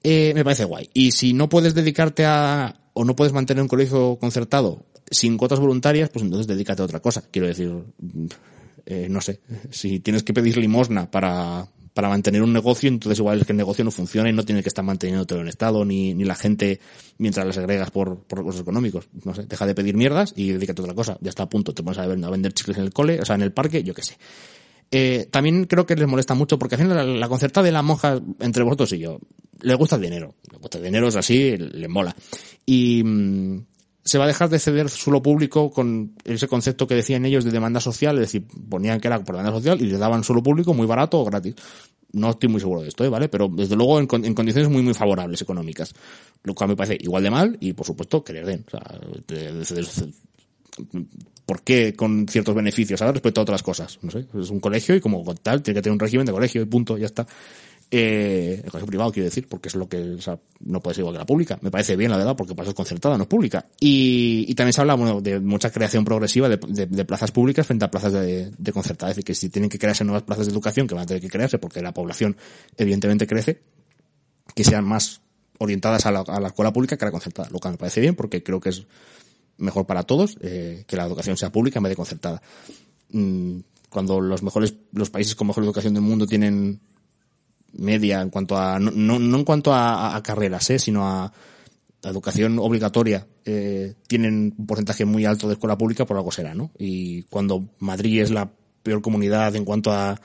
Eh, me parece guay. Y si no puedes dedicarte a, o no puedes mantener un colegio concertado sin cuotas voluntarias, pues entonces dedícate a otra cosa. Quiero decir, eh, no sé, si tienes que pedir limosna para, para mantener un negocio, entonces igual es que el negocio no funciona y no tiene que estar manteniendo todo el Estado ni, ni la gente mientras las agregas por, por recursos económicos. No sé, deja de pedir mierdas y dedícate a otra cosa. Ya está a punto, te pones a vender, chicles en el cole, o sea, en el parque, yo qué sé. Eh, también creo que les molesta mucho porque haciendo la, la concertada de la monja entre vosotros y yo, les gusta el dinero. Les gusta el dinero, es así, les mola. Y, mmm, se va a dejar de ceder suelo público con ese concepto que decían ellos de demanda social, es decir, ponían que era por demanda social y les daban suelo público muy barato o gratis. No estoy muy seguro de esto, ¿eh? ¿vale? Pero desde luego en, en, condiciones muy, muy favorables económicas. Lo cual me parece igual de mal y, por supuesto, que les den. O sea, de, ¿Por qué con ciertos beneficios, ¿sabes? Respecto a otras cosas. No sé, es un colegio y como tal tiene que tener un régimen de colegio y punto, ya está. Eh, el colegio privado quiero decir, porque es lo que, o sea, no puede ser igual que la pública. Me parece bien, la verdad, porque pasa es concertada, no es pública. Y, y también se habla, bueno, de mucha creación progresiva de, de, de plazas públicas frente a plazas de, de concertada. Es decir, que si tienen que crearse nuevas plazas de educación, que van a tener que crearse porque la población evidentemente crece, que sean más orientadas a la, a la escuela pública que a la concertada. Lo que me parece bien, porque creo que es mejor para todos, eh, que la educación sea pública en vez de concertada. Mm, cuando los mejores, los países con mejor educación del mundo tienen media en cuanto a, no, no, no en cuanto a, a carreras, ¿eh? sino a, a educación obligatoria, eh, tienen un porcentaje muy alto de escuela pública, por algo será, ¿no? Y cuando Madrid es la peor comunidad en cuanto a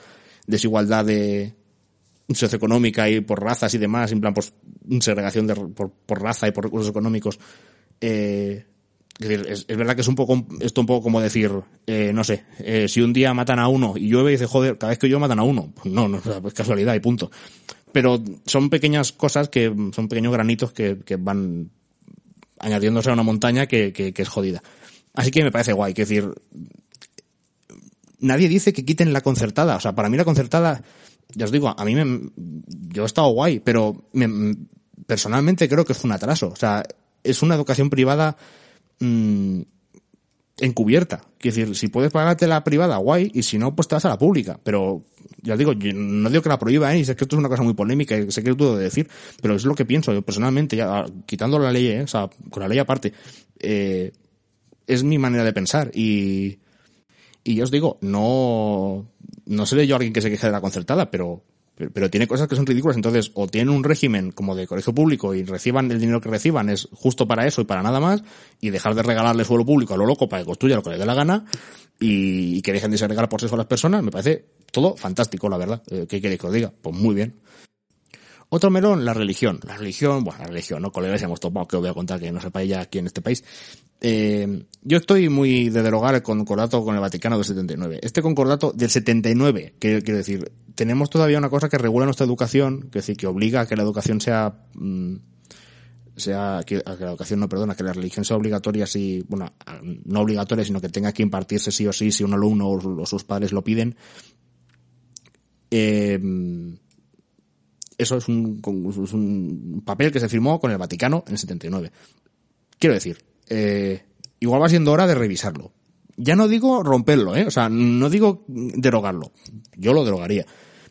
desigualdad de socioeconómica y por razas y demás, en plan, pues, segregación de, por, por raza y por recursos económicos, eh, es, es, verdad que es un poco, esto un poco como decir, eh, no sé, eh, si un día matan a uno y llueve y dice, joder, cada vez que yo matan a uno. Pues no, no, es casualidad y punto. Pero son pequeñas cosas que, son pequeños granitos que, que van añadiéndose a una montaña que, que, que es jodida. Así que me parece guay, que decir, nadie dice que quiten la concertada. O sea, para mí la concertada, ya os digo, a mí me, yo he estado guay, pero me, personalmente creo que es un atraso. O sea, es una educación privada mmm, encubierta. Quiero decir, si puedes pagarte la privada, guay, y si no, pues te vas a la pública. Pero, ya digo, yo no digo que la prohíba, ¿eh? y sé que esto es una cosa muy polémica, y sé que es duro de decir, pero es lo que pienso yo personalmente, ya, quitando la ley, ¿eh? o sea, con la ley aparte, eh, es mi manera de pensar, y, y yo os digo, no, no seré yo alguien que se queje de la concertada, pero pero, tiene cosas que son ridículas, entonces o tienen un régimen como de colegio público y reciban el dinero que reciban es justo para eso y para nada más, y dejar de regalarle suelo público a lo loco para que construya lo que le dé la gana, y, que dejen de ser regalar por eso a las personas, me parece todo fantástico, la verdad. Eh, ¿Qué queréis que os diga? Pues muy bien. Otro melón, la religión. La religión, bueno, la religión, ¿no? Iglesia hemos topado, que os voy a contar que no sepáis ya aquí en este país. Eh, yo estoy muy de derogar el concordato con el Vaticano del 79. Este concordato del 79, que quiero decir, tenemos todavía una cosa que regula nuestra educación, que decir, que obliga a que la educación sea, mmm, sea, que, a que la educación no, perdona, que la religión sea obligatoria si, bueno, no obligatoria, sino que tenga que impartirse sí o sí si un alumno o, o sus padres lo piden. Eh, eso es un, es un papel que se firmó con el Vaticano en el 79. Quiero decir, eh, igual va siendo hora de revisarlo. Ya no digo romperlo, ¿eh? O sea, no digo derogarlo. Yo lo derogaría.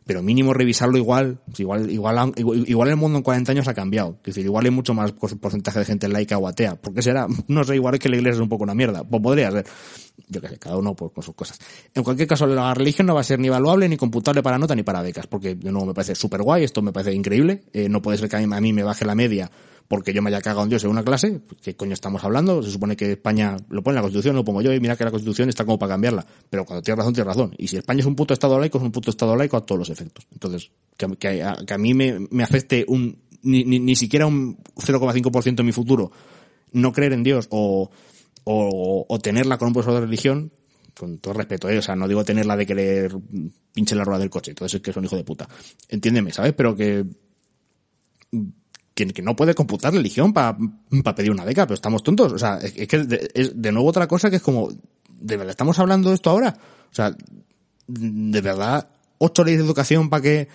Pero mínimo revisarlo igual, igual, igual, igual el mundo en 40 años ha cambiado. Es decir, igual hay mucho más porcentaje de gente laica o atea. ¿Por qué será? [LAUGHS] No sé, igual es que la iglesia es un poco una mierda. Pues podría ser. Yo qué sé, cada uno pues, con sus cosas. En cualquier caso, la religión no va a ser ni evaluable, ni computable para nota, ni para becas. Porque, de nuevo, me parece súper guay, esto me parece increíble. Eh, no puede ser que a mí, a mí me baje la media porque yo me haya cagado en Dios en una clase, ¿qué coño estamos hablando? Se supone que España lo pone en la Constitución, lo pongo yo y mira que la Constitución está como para cambiarla. Pero cuando tienes razón, tienes razón. Y si España es un puto Estado laico, es un puto Estado laico a todos los efectos. Entonces, que, a, que mí me, me afecte un, ni, ni, ni siquiera un 0,5% en mi futuro no creer en Dios o, o, o tenerla con un profesor de religión, con todo respeto, ¿eh? o sea, no digo tenerla de querer pinche la rueda del coche, entonces es que es un hijo de puta. Entiéndeme, ¿sabes? Pero que que, que, no puede computar religión para pa pedir una beca, pero estamos tontos. O sea, es, que de, es de nuevo otra cosa que es como, ¿de verdad estamos hablando de esto ahora? O sea, ¿de verdad ocho leyes de educación para que,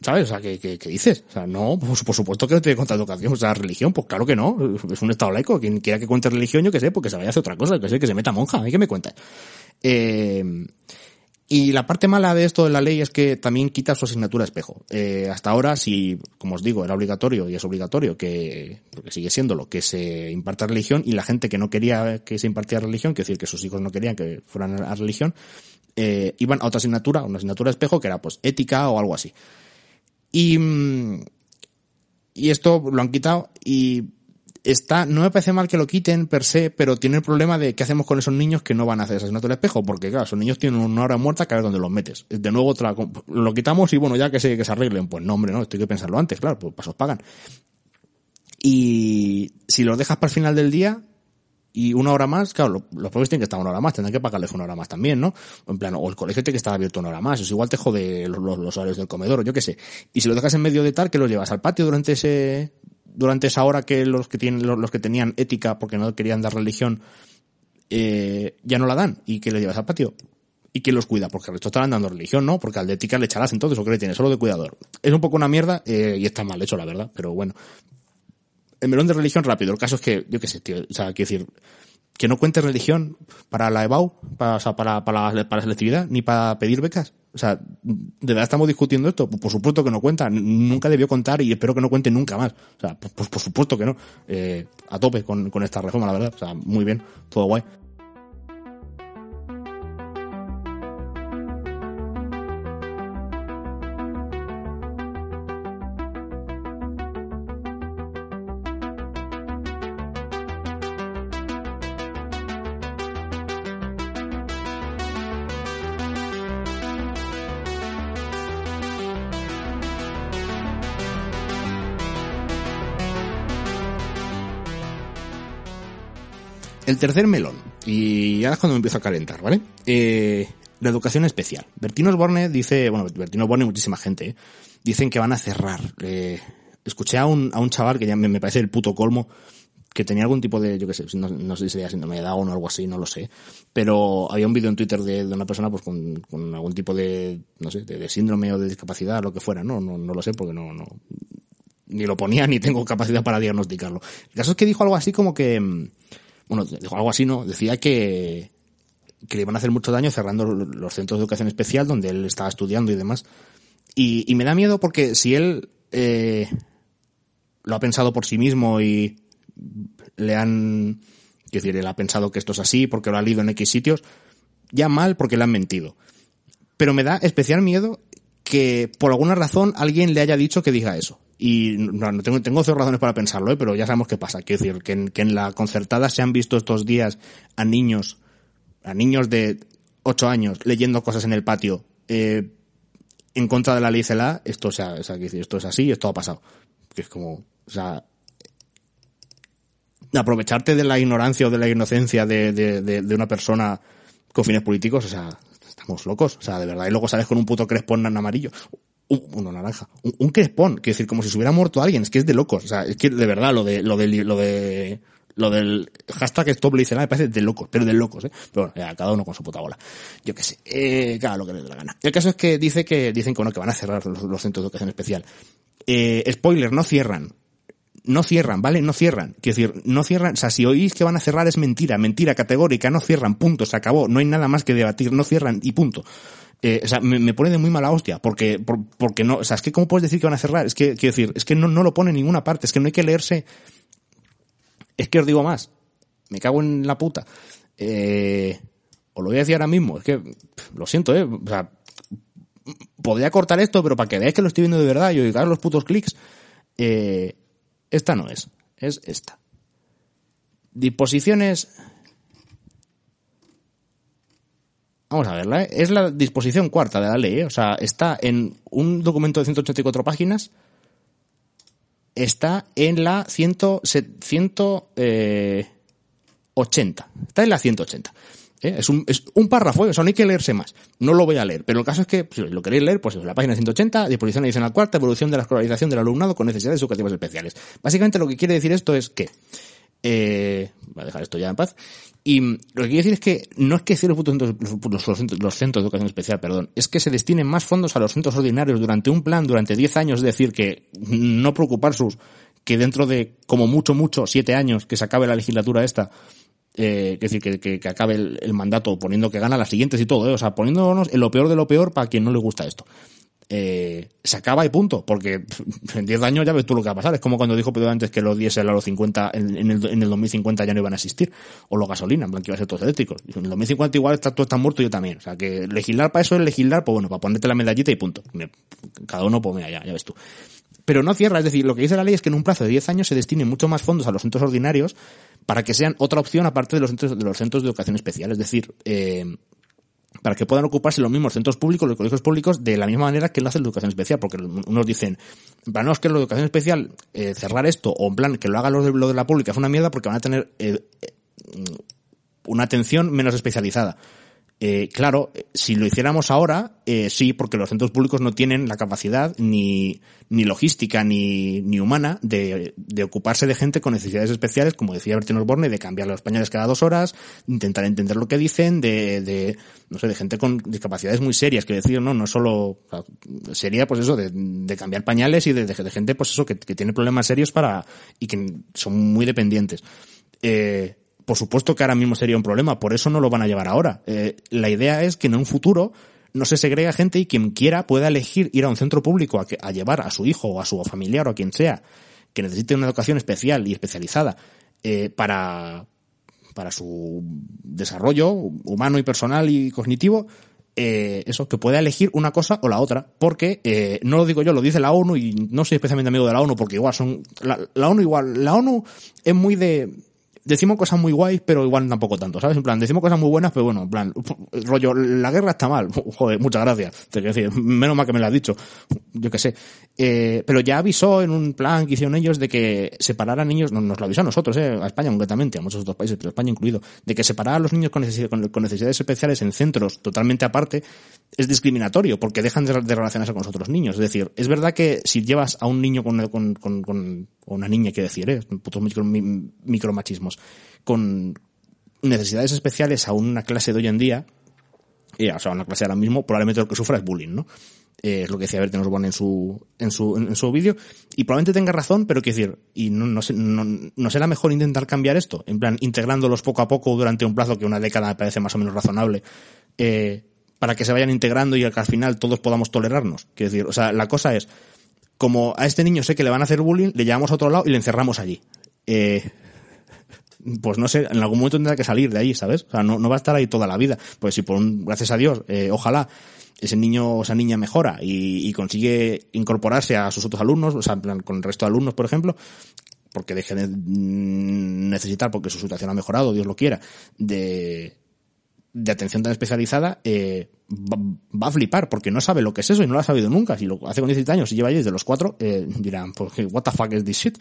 ¿sabes? O sea, ¿qué, qué, qué dices? O sea, no, pues, por supuesto que no tiene contra educación, o sea, religión, pues claro que no. Es un estado laico. Quien quiera que cuente religión, yo que sé, porque se vaya a hacer otra cosa, que sé, que se meta monja, ¿hay que me cuentas? Eh, y la parte mala de esto de la ley es que también quita su asignatura espejo. Eh, hasta ahora, si, como os digo, era obligatorio y es obligatorio que, porque sigue siendo lo que se imparta religión y la gente que no quería que se impartiera religión, que decir que sus hijos no querían que fueran a religión, eh, iban a otra asignatura, una asignatura espejo que era pues ética o algo así. Y, y esto lo han quitado y está, no me parece mal que lo quiten per se, pero tiene el problema de qué hacemos con esos niños que no van a hacer ese del espejo, porque claro, esos niños tienen una hora muerta cada vez donde los metes. De nuevo otra, lo quitamos y bueno, ya que se, que se arreglen, pues no hombre, no, esto hay que pensarlo antes, claro, pues pasos pagan. Y si los dejas para el final del día, y una hora más, claro, los profes tienen que estar una hora más, tendrán que pagarles una hora más también, ¿no? En plan, o el colegio tiene que estar abierto una hora más, eso igual te jode los, los, los horarios del comedor, yo qué sé. Y si lo dejas en medio de tal, que los llevas al patio durante ese, durante esa hora que los que tienen los, que tenían ética porque no querían dar religión eh, ya no la dan y que le llevas al patio. Y que los cuida porque el resto estarán dando religión no porque al de ética le echarás entonces o que le tienes solo de cuidador. Es un poco una mierda eh, y está mal hecho la verdad pero bueno el melón de religión rápido el caso es que yo qué sé tío o sea quiero decir que no cuente religión para la EBAU, para, o sea, para, la, para la selectividad, ni para pedir becas. O sea, ¿de verdad estamos discutiendo esto? Pues por supuesto que no cuenta. Nunca debió contar y espero que no cuente nunca más. O sea, pues, pues por supuesto que no. Eh, a tope con esta reforma, la verdad. O sea, muy bien. Todo guay. El tercer melón, y ahora es cuando me empiezo a calentar, ¿vale? Eh, la educación especial. Bertino Osborne dice, bueno, Bertino Osborne y muchísima gente, ¿eh? dicen que van a cerrar. Eh, escuché a un, a un chaval que ya me, me, parece el puto colmo, que tenía algún tipo de, yo qué sé, no, sé si sería síndrome de Down o algo así, no lo sé. Pero había un vídeo en Twitter de, de una persona pues con, con, algún tipo de, no sé, de, de, síndrome o de discapacidad, lo que fuera, ¿no? No, no lo sé porque no, no, ni lo ponía ni tengo capacidad para diagnosticarlo. El caso es que dijo algo así como que, mm, bueno, dijo algo así, ¿no? Decía que, que le iban a hacer mucho daño cerrando los centros de educación especial donde él estaba estudiando y demás. Y, me da miedo porque si él eh, lo ha pensado por sí mismo y le han, es decir, él ha pensado que esto es así porque lo ha leído en X sitios, ya mal porque le han mentido. Pero me da especial miedo que por alguna razón alguien le haya dicho que diga eso. Y no, no tengo, tengo razones para pensarlo, ¿eh? pero ya sabemos qué pasa. Quiero decir, que en, que en la concertada se han visto estos días a niños, a niños de 8 años leyendo cosas en el patio, eh, en contra de la ley CELA, esto, o sea, esto es así, esto ha pasado. Que es como, o sea, aprovecharte de la ignorancia o de la inocencia de, de, de, una persona con fines políticos, o sea, estamos locos, o sea, de verdad, y luego sales con un puto crespón en amarillo, un, uno naranja, un, un crespón, quiero decir, como si se hubiera muerto alguien, es que es de locos, o sea, es que de verdad, lo de, lo de, lo de, lo del hashtag stop le me parece de locos, pero de locos, ¿eh? Pero bueno, cada uno con su puta bola. Yo qué sé, eh, cada lo que le dé la gana. El caso es que dice que, dicen que bueno, que van a cerrar los, los centros de educación especial. Eh, spoiler, no cierran no cierran, ¿vale? No cierran. Quiero decir, no cierran, o sea, si oís que van a cerrar es mentira, mentira categórica, no cierran, punto, se acabó, no hay nada más que debatir, no cierran y punto. Eh, o sea, me, pone de muy mala hostia, porque, por, porque no, o sea, es que cómo puedes decir que van a cerrar, es que, quiero decir, es que no, no lo pone en ninguna parte, es que no hay que leerse, es que os digo más, me cago en la puta, eh, os lo voy a decir ahora mismo, es que, lo siento, eh, o sea, podría cortar esto, pero para que veáis que lo estoy viendo de verdad y oigáis los putos clics, eh, esta no es, es esta. Disposiciones. Vamos a verla, ¿eh? es la disposición cuarta de la ley, ¿eh? o sea, está en un documento de 184 páginas, está en la 100, 180, eh, está en la 180. ¿eh? Es, un, párrafo, ¿eh? o sea, no hay que leerse más. No lo voy a leer, pero el caso es que, si lo queréis leer, pues es la página 180, disposición adicional cuarta, evolución de la escolarización del alumnado con necesidades educativas especiales. Básicamente lo que quiere decir esto es que, eh, voy a dejar esto ya en paz, y lo que quiere decir es que no es que cierre los, los, los, los centros de educación especial, perdón, es que se destinen más fondos a los centros ordinarios durante un plan, durante 10 años, es decir, que no preocupar sus, que dentro de como mucho, mucho, 7 años que se acabe la legislatura esta, eh, decir, que, que, acabe el, el, mandato poniendo que gana las siguientes y todo, ¿eh? o sea, poniéndonos en lo peor de lo peor para quien no le gusta esto. Eh, se acaba y punto, porque [LAUGHS] en 10 años ya ves tú lo que va a pasar. Es como cuando dijo Pedro antes que los diésel a los 50, en, en, el, en el 2050 ya no iban a existir, o los gasolina, en plan que iban a ser todos eléctricos. En el 2050 igual está, tú estás muerto yo también. O sea, que legislar para eso es legislar, pues bueno, para ponerte la medallita y punto. Cada uno, pues mira, ya, ya ves tú pero no cierra. Es decir, lo que dice la ley es que en un plazo de 10 años se destinen mucho más fondos a los centros ordinarios para que sean otra opción aparte de los centros de, los centros de educación especial. Es decir, eh, para que puedan ocuparse los mismos centros públicos, los colegios públicos, de la misma manera que lo hace la educación especial. Porque unos dicen, para no es que la educación especial eh, cerrar esto, o en plan que lo haga lo de, lo de la pública, es una mierda porque van a tener eh, una atención menos especializada. Eh, claro, si lo hiciéramos ahora, eh, sí, porque los centros públicos no tienen la capacidad ni, ni logística ni, ni humana de, de, ocuparse de gente con necesidades especiales, como decía Bertino Osborne, de cambiar los pañales cada dos horas, intentar entender lo que dicen, de, de no sé, de gente con discapacidades muy serias, que decir, no, no solo, sería pues eso, de, de, cambiar pañales y de, de, gente pues eso, que, que tiene problemas serios para, y que son muy dependientes. Eh, por supuesto que ahora mismo sería un problema, por eso no lo van a llevar ahora. Eh, la idea es que en un futuro no se segrega gente y quien quiera pueda elegir ir a un centro público a, llevar a su hijo o a su familiar o a quien sea que necesite una educación especial y especializada eh, para, para su desarrollo humano y personal y cognitivo, eh, eso, que pueda elegir una cosa o la otra, porque eh, no lo digo yo, lo dice la ONU y no soy especialmente amigo de la ONU porque igual son, la, la ONU igual, la ONU es muy de, decimos cosas muy guays, pero igual tampoco tanto, ¿sabes? En plan, decimos cosas muy buenas, pero bueno, en plan, rollo, la guerra está mal. Joder, muchas gracias. Te quiero decir, menos mal que me lo has dicho. Yo qué sé. Eh, pero ya avisó en un plan que hicieron ellos de que separar a niños, no, nos lo avisó a nosotros, eh, a España concretamente, a muchos otros países, pero España incluido, de que separar a los niños con, necesidades, con, necesidades especiales en centros totalmente aparte es discriminatorio, porque dejan de, relacionarse con los otros niños. Es decir, es verdad que si llevas a un niño con, con, con, con una niña, quiero decir, eh, putos micro, con necesidades especiales a una clase de hoy en día, y, o sea, una clase ahora mismo, probablemente lo que sufra es bullying, ¿no? eh, es lo que decía Bertie Osborne en su, en su, en su vídeo, y probablemente tenga razón, pero quiero decir, y no, no, no, no será mejor intentar cambiar esto, en plan, integrándolos poco a poco durante un plazo que una década me parece más o menos razonable, eh, para que se vayan integrando y que al final todos podamos tolerarnos. Quiero decir, o sea, la cosa es, como a este niño sé que le van a hacer bullying, le llevamos a otro lado y le encerramos allí. Eh, pues no sé, en algún momento tendrá que salir de ahí, ¿sabes? O sea, no, no va a estar ahí toda la vida. Pues si por un, gracias a Dios, eh, ojalá ese niño o esa niña mejora y, y, consigue incorporarse a sus otros alumnos, o sea, con el resto de alumnos, por ejemplo, porque deje de mm, necesitar, porque su situación ha mejorado, Dios lo quiera, de, de atención tan especializada, eh, va, va, a flipar, porque no sabe lo que es eso y no lo ha sabido nunca. Si lo hace con 17 años y lleva ahí desde los 4, eh, dirán, pues, what the fuck is this shit?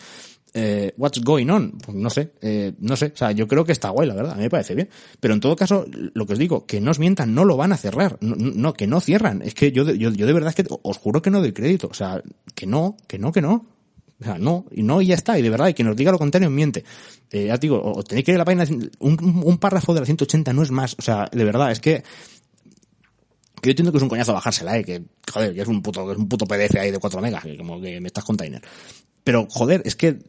Eh, what's going on? Pues no sé, eh, no sé. O sea, yo creo que está guay, la verdad, a mí me parece bien. Pero en todo caso, lo que os digo, que no os mientan, no lo van a cerrar. No, no que no cierran. Es que yo, yo, yo de verdad es que os juro que no doy crédito. O sea, que no, que no, que no. O sea, no, y no, y ya está, y de verdad, y que nos diga lo contrario miente. Eh, ya te digo, o tenéis que ir a la página, un, un párrafo de la 180 no es más, o sea, de verdad, es que, que yo entiendo que es un coñazo bajársela, eh, que, joder, que es un puto, que es un puto PDF ahí de 4 megas, que como que me estás container. Pero, joder, es que,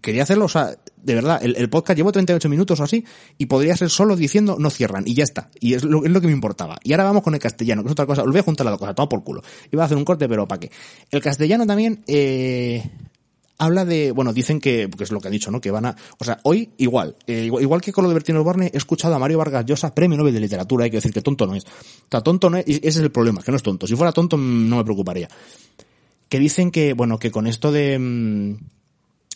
quería hacerlo, o sea, de verdad, el, el, podcast llevo 38 minutos o así, y podría ser solo diciendo no cierran, y ya está. Y es lo, es lo que me importaba. Y ahora vamos con el castellano, que es otra cosa. Lo voy a juntar las dos cosas, todo por culo. Iba a hacer un corte, pero ¿para qué? El castellano también, eh, habla de, bueno, dicen que, porque es lo que ha dicho, ¿no? Que van a, o sea, hoy igual, eh, igual, que con lo de Bertino Borne, he escuchado a Mario Vargas Llosa, premio Nobel de Literatura, hay que decir que tonto no es. O sea, tonto no es, ese es el problema, que no es tonto. Si fuera tonto no me preocuparía. Que dicen que, bueno, que con esto de,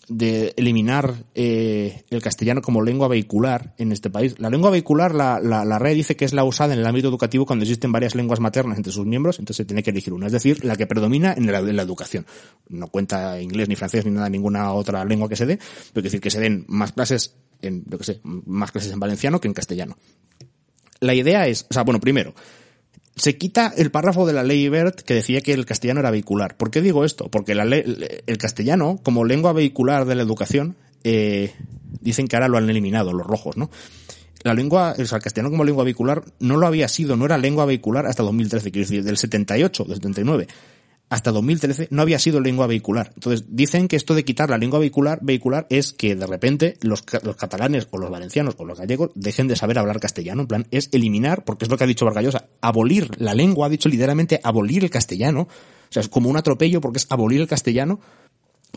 de eliminar eh, el castellano como lengua vehicular en este país. La lengua vehicular, la, la, la red dice que es la usada en el ámbito educativo cuando existen varias lenguas maternas entre sus miembros, entonces se tiene que elegir una, es decir, la que predomina en la, educación. No cuenta inglés, ni francés, ni nada, ninguna otra lengua que se dé, pero decir que se den más clases en, lo que sé, más clases en valenciano que en castellano. La idea es, o sea, bueno, primero, se quita el párrafo de la ley Bert que decía que el castellano era vehicular. ¿Por qué digo esto? Porque la ley, el castellano, como lengua vehicular de la educación, eh, dicen que ahora lo han eliminado, los rojos, ¿no? La lengua, o sea, el castellano como lengua vehicular no lo había sido, no era lengua vehicular hasta 2013, quiero decir, del 78, del 79 hasta 2013 no había sido lengua vehicular. Entonces, dicen que esto de quitar la lengua vehicular, vehicular es que de repente los, catalanes o los valencianos o los gallegos dejen de saber hablar castellano. En plan, es eliminar, porque es lo que ha dicho Vargallosa, abolir la lengua, ha dicho literalmente abolir el castellano. O sea, es como un atropello porque es abolir el castellano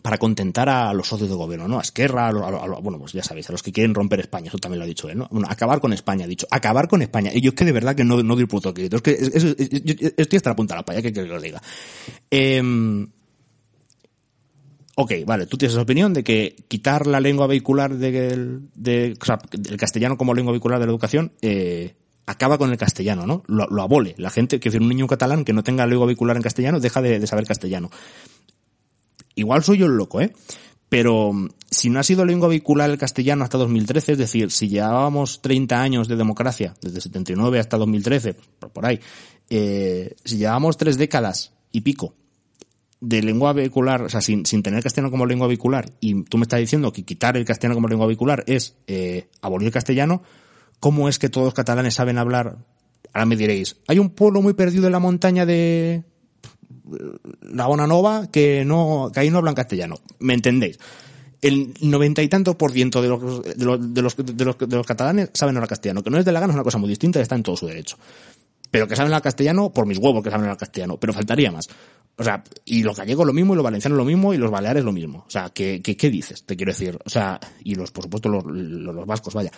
para contentar a los socios de gobierno, ¿no? A Esquerra, a, a, bueno, pues ya sabéis, a los que quieren romper España, eso también lo ha dicho él, ¿no? Bueno, acabar con España, ha dicho, acabar con España. Y yo es que de verdad que no, no puto crédito, es que es, es, estoy hasta la punta de la paya, que, que lo diga. Eh, ok, vale, tú tienes esa opinión de que quitar la lengua vehicular de, de, o sea, el castellano como lengua vehicular de la educación, eh, acaba con el castellano, ¿no? Lo, lo abole. La gente, que decir, un niño catalán que no tenga lengua vehicular en castellano, deja de, de saber castellano igual soy yo el loco, ¿eh? Pero si no ha sido lengua vehicular el castellano hasta 2013, es decir, si llevábamos 30 años de democracia, desde 79 hasta 2013, por, por ahí, eh, si llevábamos tres décadas y pico de lengua vehicular, o sea, sin, sin tener castellano como lengua vehicular, y tú me estás diciendo que quitar el castellano como lengua vehicular es eh, abolir el castellano, ¿cómo es que todos los catalanes saben hablar? Ahora me diréis, hay un pueblo muy perdido en la montaña de, la Bonanova que no, que ahí no hablan castellano. ¿Me entendéis? El noventa y tantos por ciento de los, de los, de los, catalanes saben hablar castellano. Que no es de la gana, es una cosa muy distinta y está en todo su derecho. Pero que saben hablar castellano, por mis huevos que saben hablar castellano. Pero faltaría más. O sea, y los gallegos lo mismo, y los valencianos lo mismo, y los baleares lo mismo. O sea, ¿qué, qué, qué dices? Te quiero decir. O sea, y los, por supuesto, los, los, los vascos, vaya.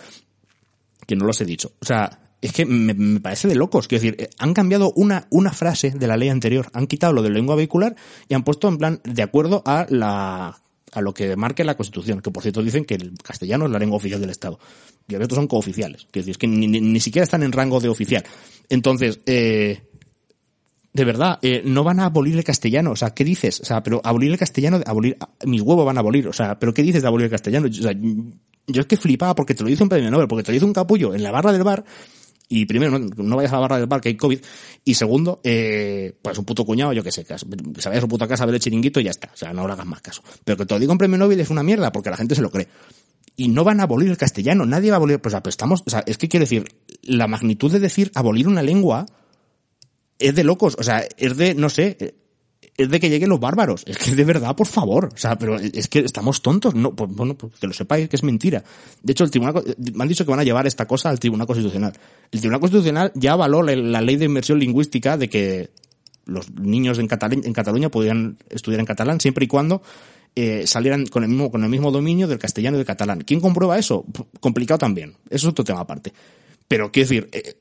Que no los he dicho. O sea, es que me, me, parece de locos. Quiero decir, han cambiado una, una frase de la ley anterior. Han quitado lo de lengua vehicular y han puesto en plan de acuerdo a la a lo que marque la Constitución, que por cierto dicen que el castellano es la lengua oficial del Estado. Y resto son cooficiales. Decir, es que ni, ni, ni siquiera están en rango de oficial. Entonces, eh, de verdad, eh, no van a abolir el castellano. O sea, ¿qué dices? O sea, pero abolir el castellano, abolir, mis huevos van a abolir. O sea, ¿pero qué dices de abolir el castellano? O sea, yo es que flipaba porque te lo dice un premio Nobel, porque te lo dice un capullo en la barra del bar y primero, no, vayas a la barra del bar que hay COVID. Y segundo, eh, pues un puto cuñado, yo que sé, que se vaya a su puta casa a ver el chiringuito y ya está. O sea, no le hagas más caso. Pero que te lo diga un premio Nobel es una mierda porque la gente se lo cree. Y no van a abolir el castellano, nadie va a abolir, pues, pues estamos, o sea, es que quiero decir, la magnitud de decir abolir una lengua es de locos, o sea, es de, no sé, es de que lleguen los bárbaros. Es que de verdad, por favor. O sea, pero es que estamos tontos. No, pues, bueno, pues que lo sepáis que es mentira. De hecho, el tribunal, me han dicho que van a llevar esta cosa al Tribunal Constitucional. El Tribunal Constitucional ya avaló la, ley de inversión lingüística de que los niños en, Cataluña, en Cataluña podían estudiar en catalán siempre y cuando eh, salieran con el mismo con el mismo dominio del castellano y del catalán. ¿Quién comprueba eso? Complicado también. Eso es otro tema aparte. Pero quiero decir, eh,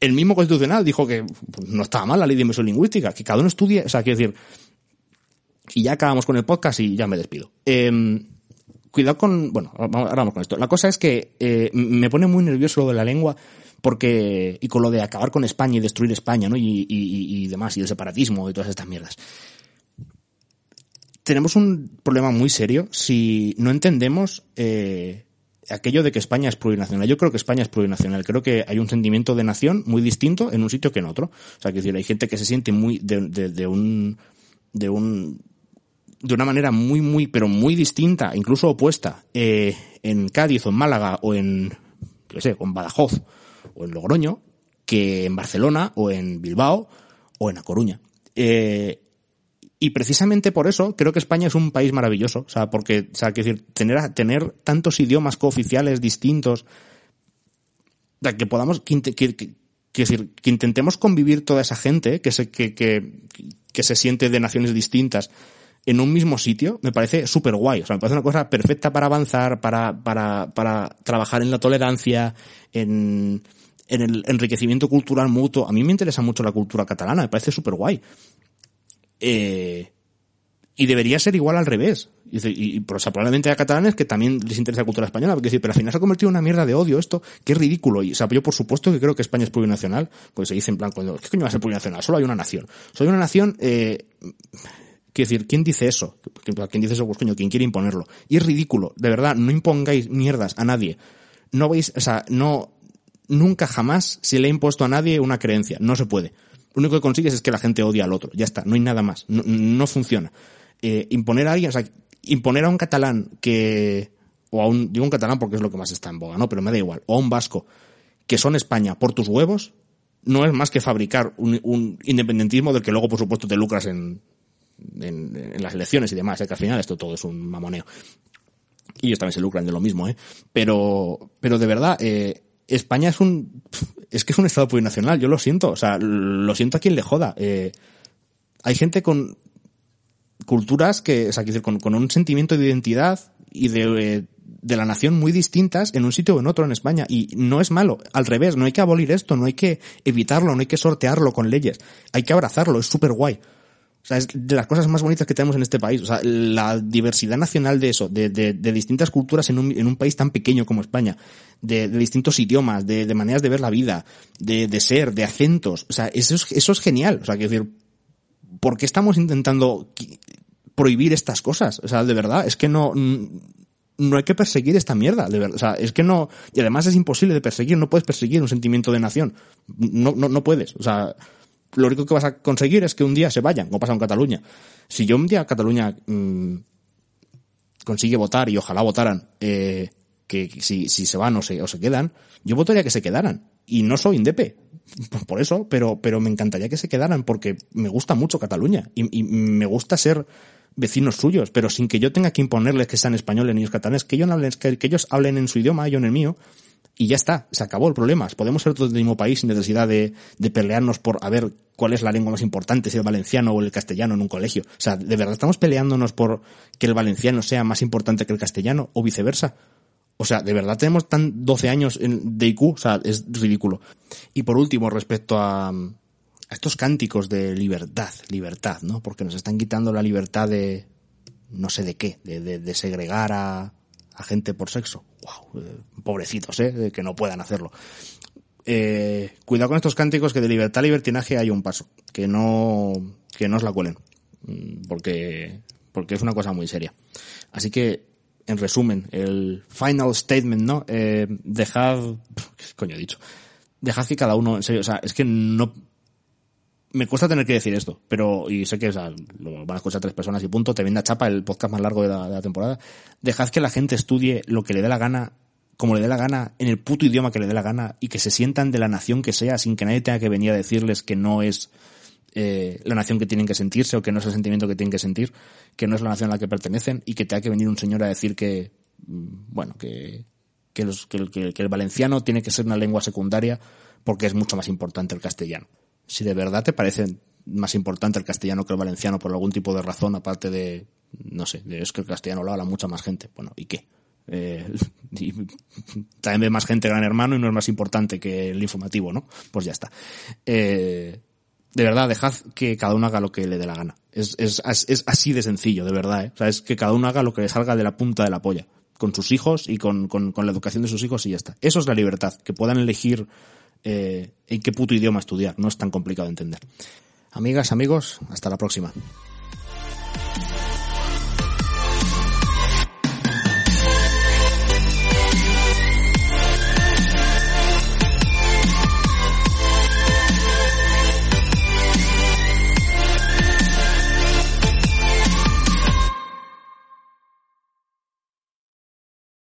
el mismo constitucional dijo que pues, no estaba mal la ley de inversión lingüística, que cada uno estudie, o sea, quiero decir, y ya acabamos con el podcast y ya me despido. Eh, cuidado con, bueno, ahora vamos con esto. La cosa es que eh, me pone muy nervioso lo de la lengua porque, y con lo de acabar con España y destruir España, ¿no? Y, y, y demás, y el separatismo y todas estas mierdas. Tenemos un problema muy serio si no entendemos eh, aquello de que España es plurinacional. Yo creo que España es plurinacional. Creo que hay un sentimiento de nación muy distinto en un sitio que en otro. O sea, que decir, hay gente que se siente muy de, de, de un de un de una manera muy muy pero muy distinta, incluso opuesta, eh, en Cádiz o en Málaga o en qué sé, o en Badajoz o en Logroño, que en Barcelona o en Bilbao o en A Coruña. Eh, y precisamente por eso creo que España es un país maravilloso. O sea, porque, o sea, que decir, tener, tener tantos idiomas cooficiales distintos, que podamos, que, que, que, decir, que intentemos convivir toda esa gente que se, que, que, que se siente de naciones distintas en un mismo sitio, me parece súper guay. O sea, me parece una cosa perfecta para avanzar, para, para, para trabajar en la tolerancia, en, en el enriquecimiento cultural mutuo. A mí me interesa mucho la cultura catalana, me parece súper guay. Eh, y debería ser igual al revés. Y, y, o probablemente hay catalanes que también les interesa la cultura española, porque decir, pero al final se ha convertido en una mierda de odio esto, que es ridículo. Y, o sea, yo por supuesto que creo que España es plurinacional, pues se dice en plan, ¿qué coño va a ser plurinacional? Solo hay una nación. Hay una nación, eh, quiero decir, ¿quién dice eso? ¿Quién dice eso? Pues coño, ¿quién quiere imponerlo? Y es ridículo, de verdad, no impongáis mierdas a nadie. No veis, o sea, no, nunca jamás se le ha impuesto a nadie una creencia. No se puede. Lo único que consigues es que la gente odia al otro. Ya está, no hay nada más. No, no funciona. Eh, imponer a alguien, o sea, imponer a un catalán que, o a un, digo un catalán porque es lo que más está en boga, ¿no? Pero me da igual. O a un vasco que son España por tus huevos, no es más que fabricar un, un independentismo del que luego, por supuesto, te lucras en, en, en las elecciones y demás, ¿eh? que al final esto todo es un mamoneo. Y ellos también se lucran de lo mismo, ¿eh? Pero, pero de verdad, eh, España es un, es que es un estado plurinacional, yo lo siento, o sea, lo siento a quien le joda. Eh, hay gente con culturas que, o sea, con, con un sentimiento de identidad y de, eh, de la nación muy distintas en un sitio o en otro en España. Y no es malo, al revés, no hay que abolir esto, no hay que evitarlo, no hay que sortearlo con leyes, hay que abrazarlo, es súper guay. O sea, es de las cosas más bonitas que tenemos en este país. O sea, la diversidad nacional de eso, de, de, de distintas culturas en un, en un, país tan pequeño como España, de, de distintos idiomas, de, de, maneras de ver la vida, de, de ser, de acentos. O sea, eso es, eso es genial. O sea, quiero decir, ¿por qué estamos intentando prohibir estas cosas? O sea, de verdad, es que no, no hay que perseguir esta mierda, de verdad. O sea, es que no, y además es imposible de perseguir, no puedes perseguir un sentimiento de nación. No, no, no puedes. O sea, lo único que vas a conseguir es que un día se vayan, como pasa en Cataluña. Si yo un día Cataluña mmm, consigue votar y ojalá votaran, eh, que si, si se van o se, o se quedan, yo votaría que se quedaran. Y no soy indepe, [LAUGHS] por eso, pero, pero me encantaría que se quedaran porque me gusta mucho Cataluña y, y me gusta ser vecinos suyos, pero sin que yo tenga que imponerles que sean españoles ni ellos catalanes, que ellos hablen, que, que ellos hablen en su idioma, yo en el mío, y ya está, se acabó el problema. Podemos ser todos del mismo país sin necesidad de, pelearnos por a ver cuál es la lengua más importante, si el valenciano o el castellano en un colegio. O sea, ¿de verdad estamos peleándonos por que el valenciano sea más importante que el castellano o viceversa? O sea, ¿de verdad tenemos tan 12 años de IQ? O sea, es ridículo. Y por último, respecto a, a estos cánticos de libertad, libertad, ¿no? Porque nos están quitando la libertad de, no sé de qué, de, segregar a gente por sexo. Wow, eh, pobrecitos, eh, que no puedan hacerlo. Eh, cuidado con estos cánticos que de libertad a libertinaje hay un paso, que no, que no os la cuelen, mm, porque, porque es una cosa muy seria. Así que, en resumen, el final statement, ¿no? Eh, dejad, ¿qué coño he dicho? Dejad que cada uno, en serio, o sea, es que no, me cuesta tener que decir esto, pero, y sé que o sea, lo van a escuchar tres personas y punto, te viene a chapa el podcast más largo de la, de la, temporada. Dejad que la gente estudie lo que le dé la gana como le dé la gana, en el puto idioma que le dé la gana, y que se sientan de la nación que sea sin que nadie tenga que venir a decirles que no es eh, la nación que tienen que sentirse o que no es el sentimiento que tienen que sentir, que no es la nación a la que pertenecen, y que tenga que venir un señor a decir que, mm, bueno, que, que, los, que, que- que el valenciano tiene que ser una lengua secundaria porque es mucho más importante el castellano. Si de verdad te parece más importante el castellano que el valenciano por algún tipo de razón, aparte de, no sé, de, es que el castellano lo habla mucha más gente. Bueno, ¿y qué? Eh, [LAUGHS] y también ve más gente Gran Hermano y no es más importante que el informativo, ¿no? Pues ya está. Eh, de verdad, dejad que cada uno haga lo que le dé la gana. Es, es, es así de sencillo, de verdad, ¿eh? O sea, es que cada uno haga lo que le salga de la punta de la polla. Con sus hijos y con, con, con la educación de sus hijos y ya está. Eso es la libertad. Que puedan elegir eh, en qué puto idioma estudiar. No es tan complicado entender. Amigas, amigos, hasta la próxima.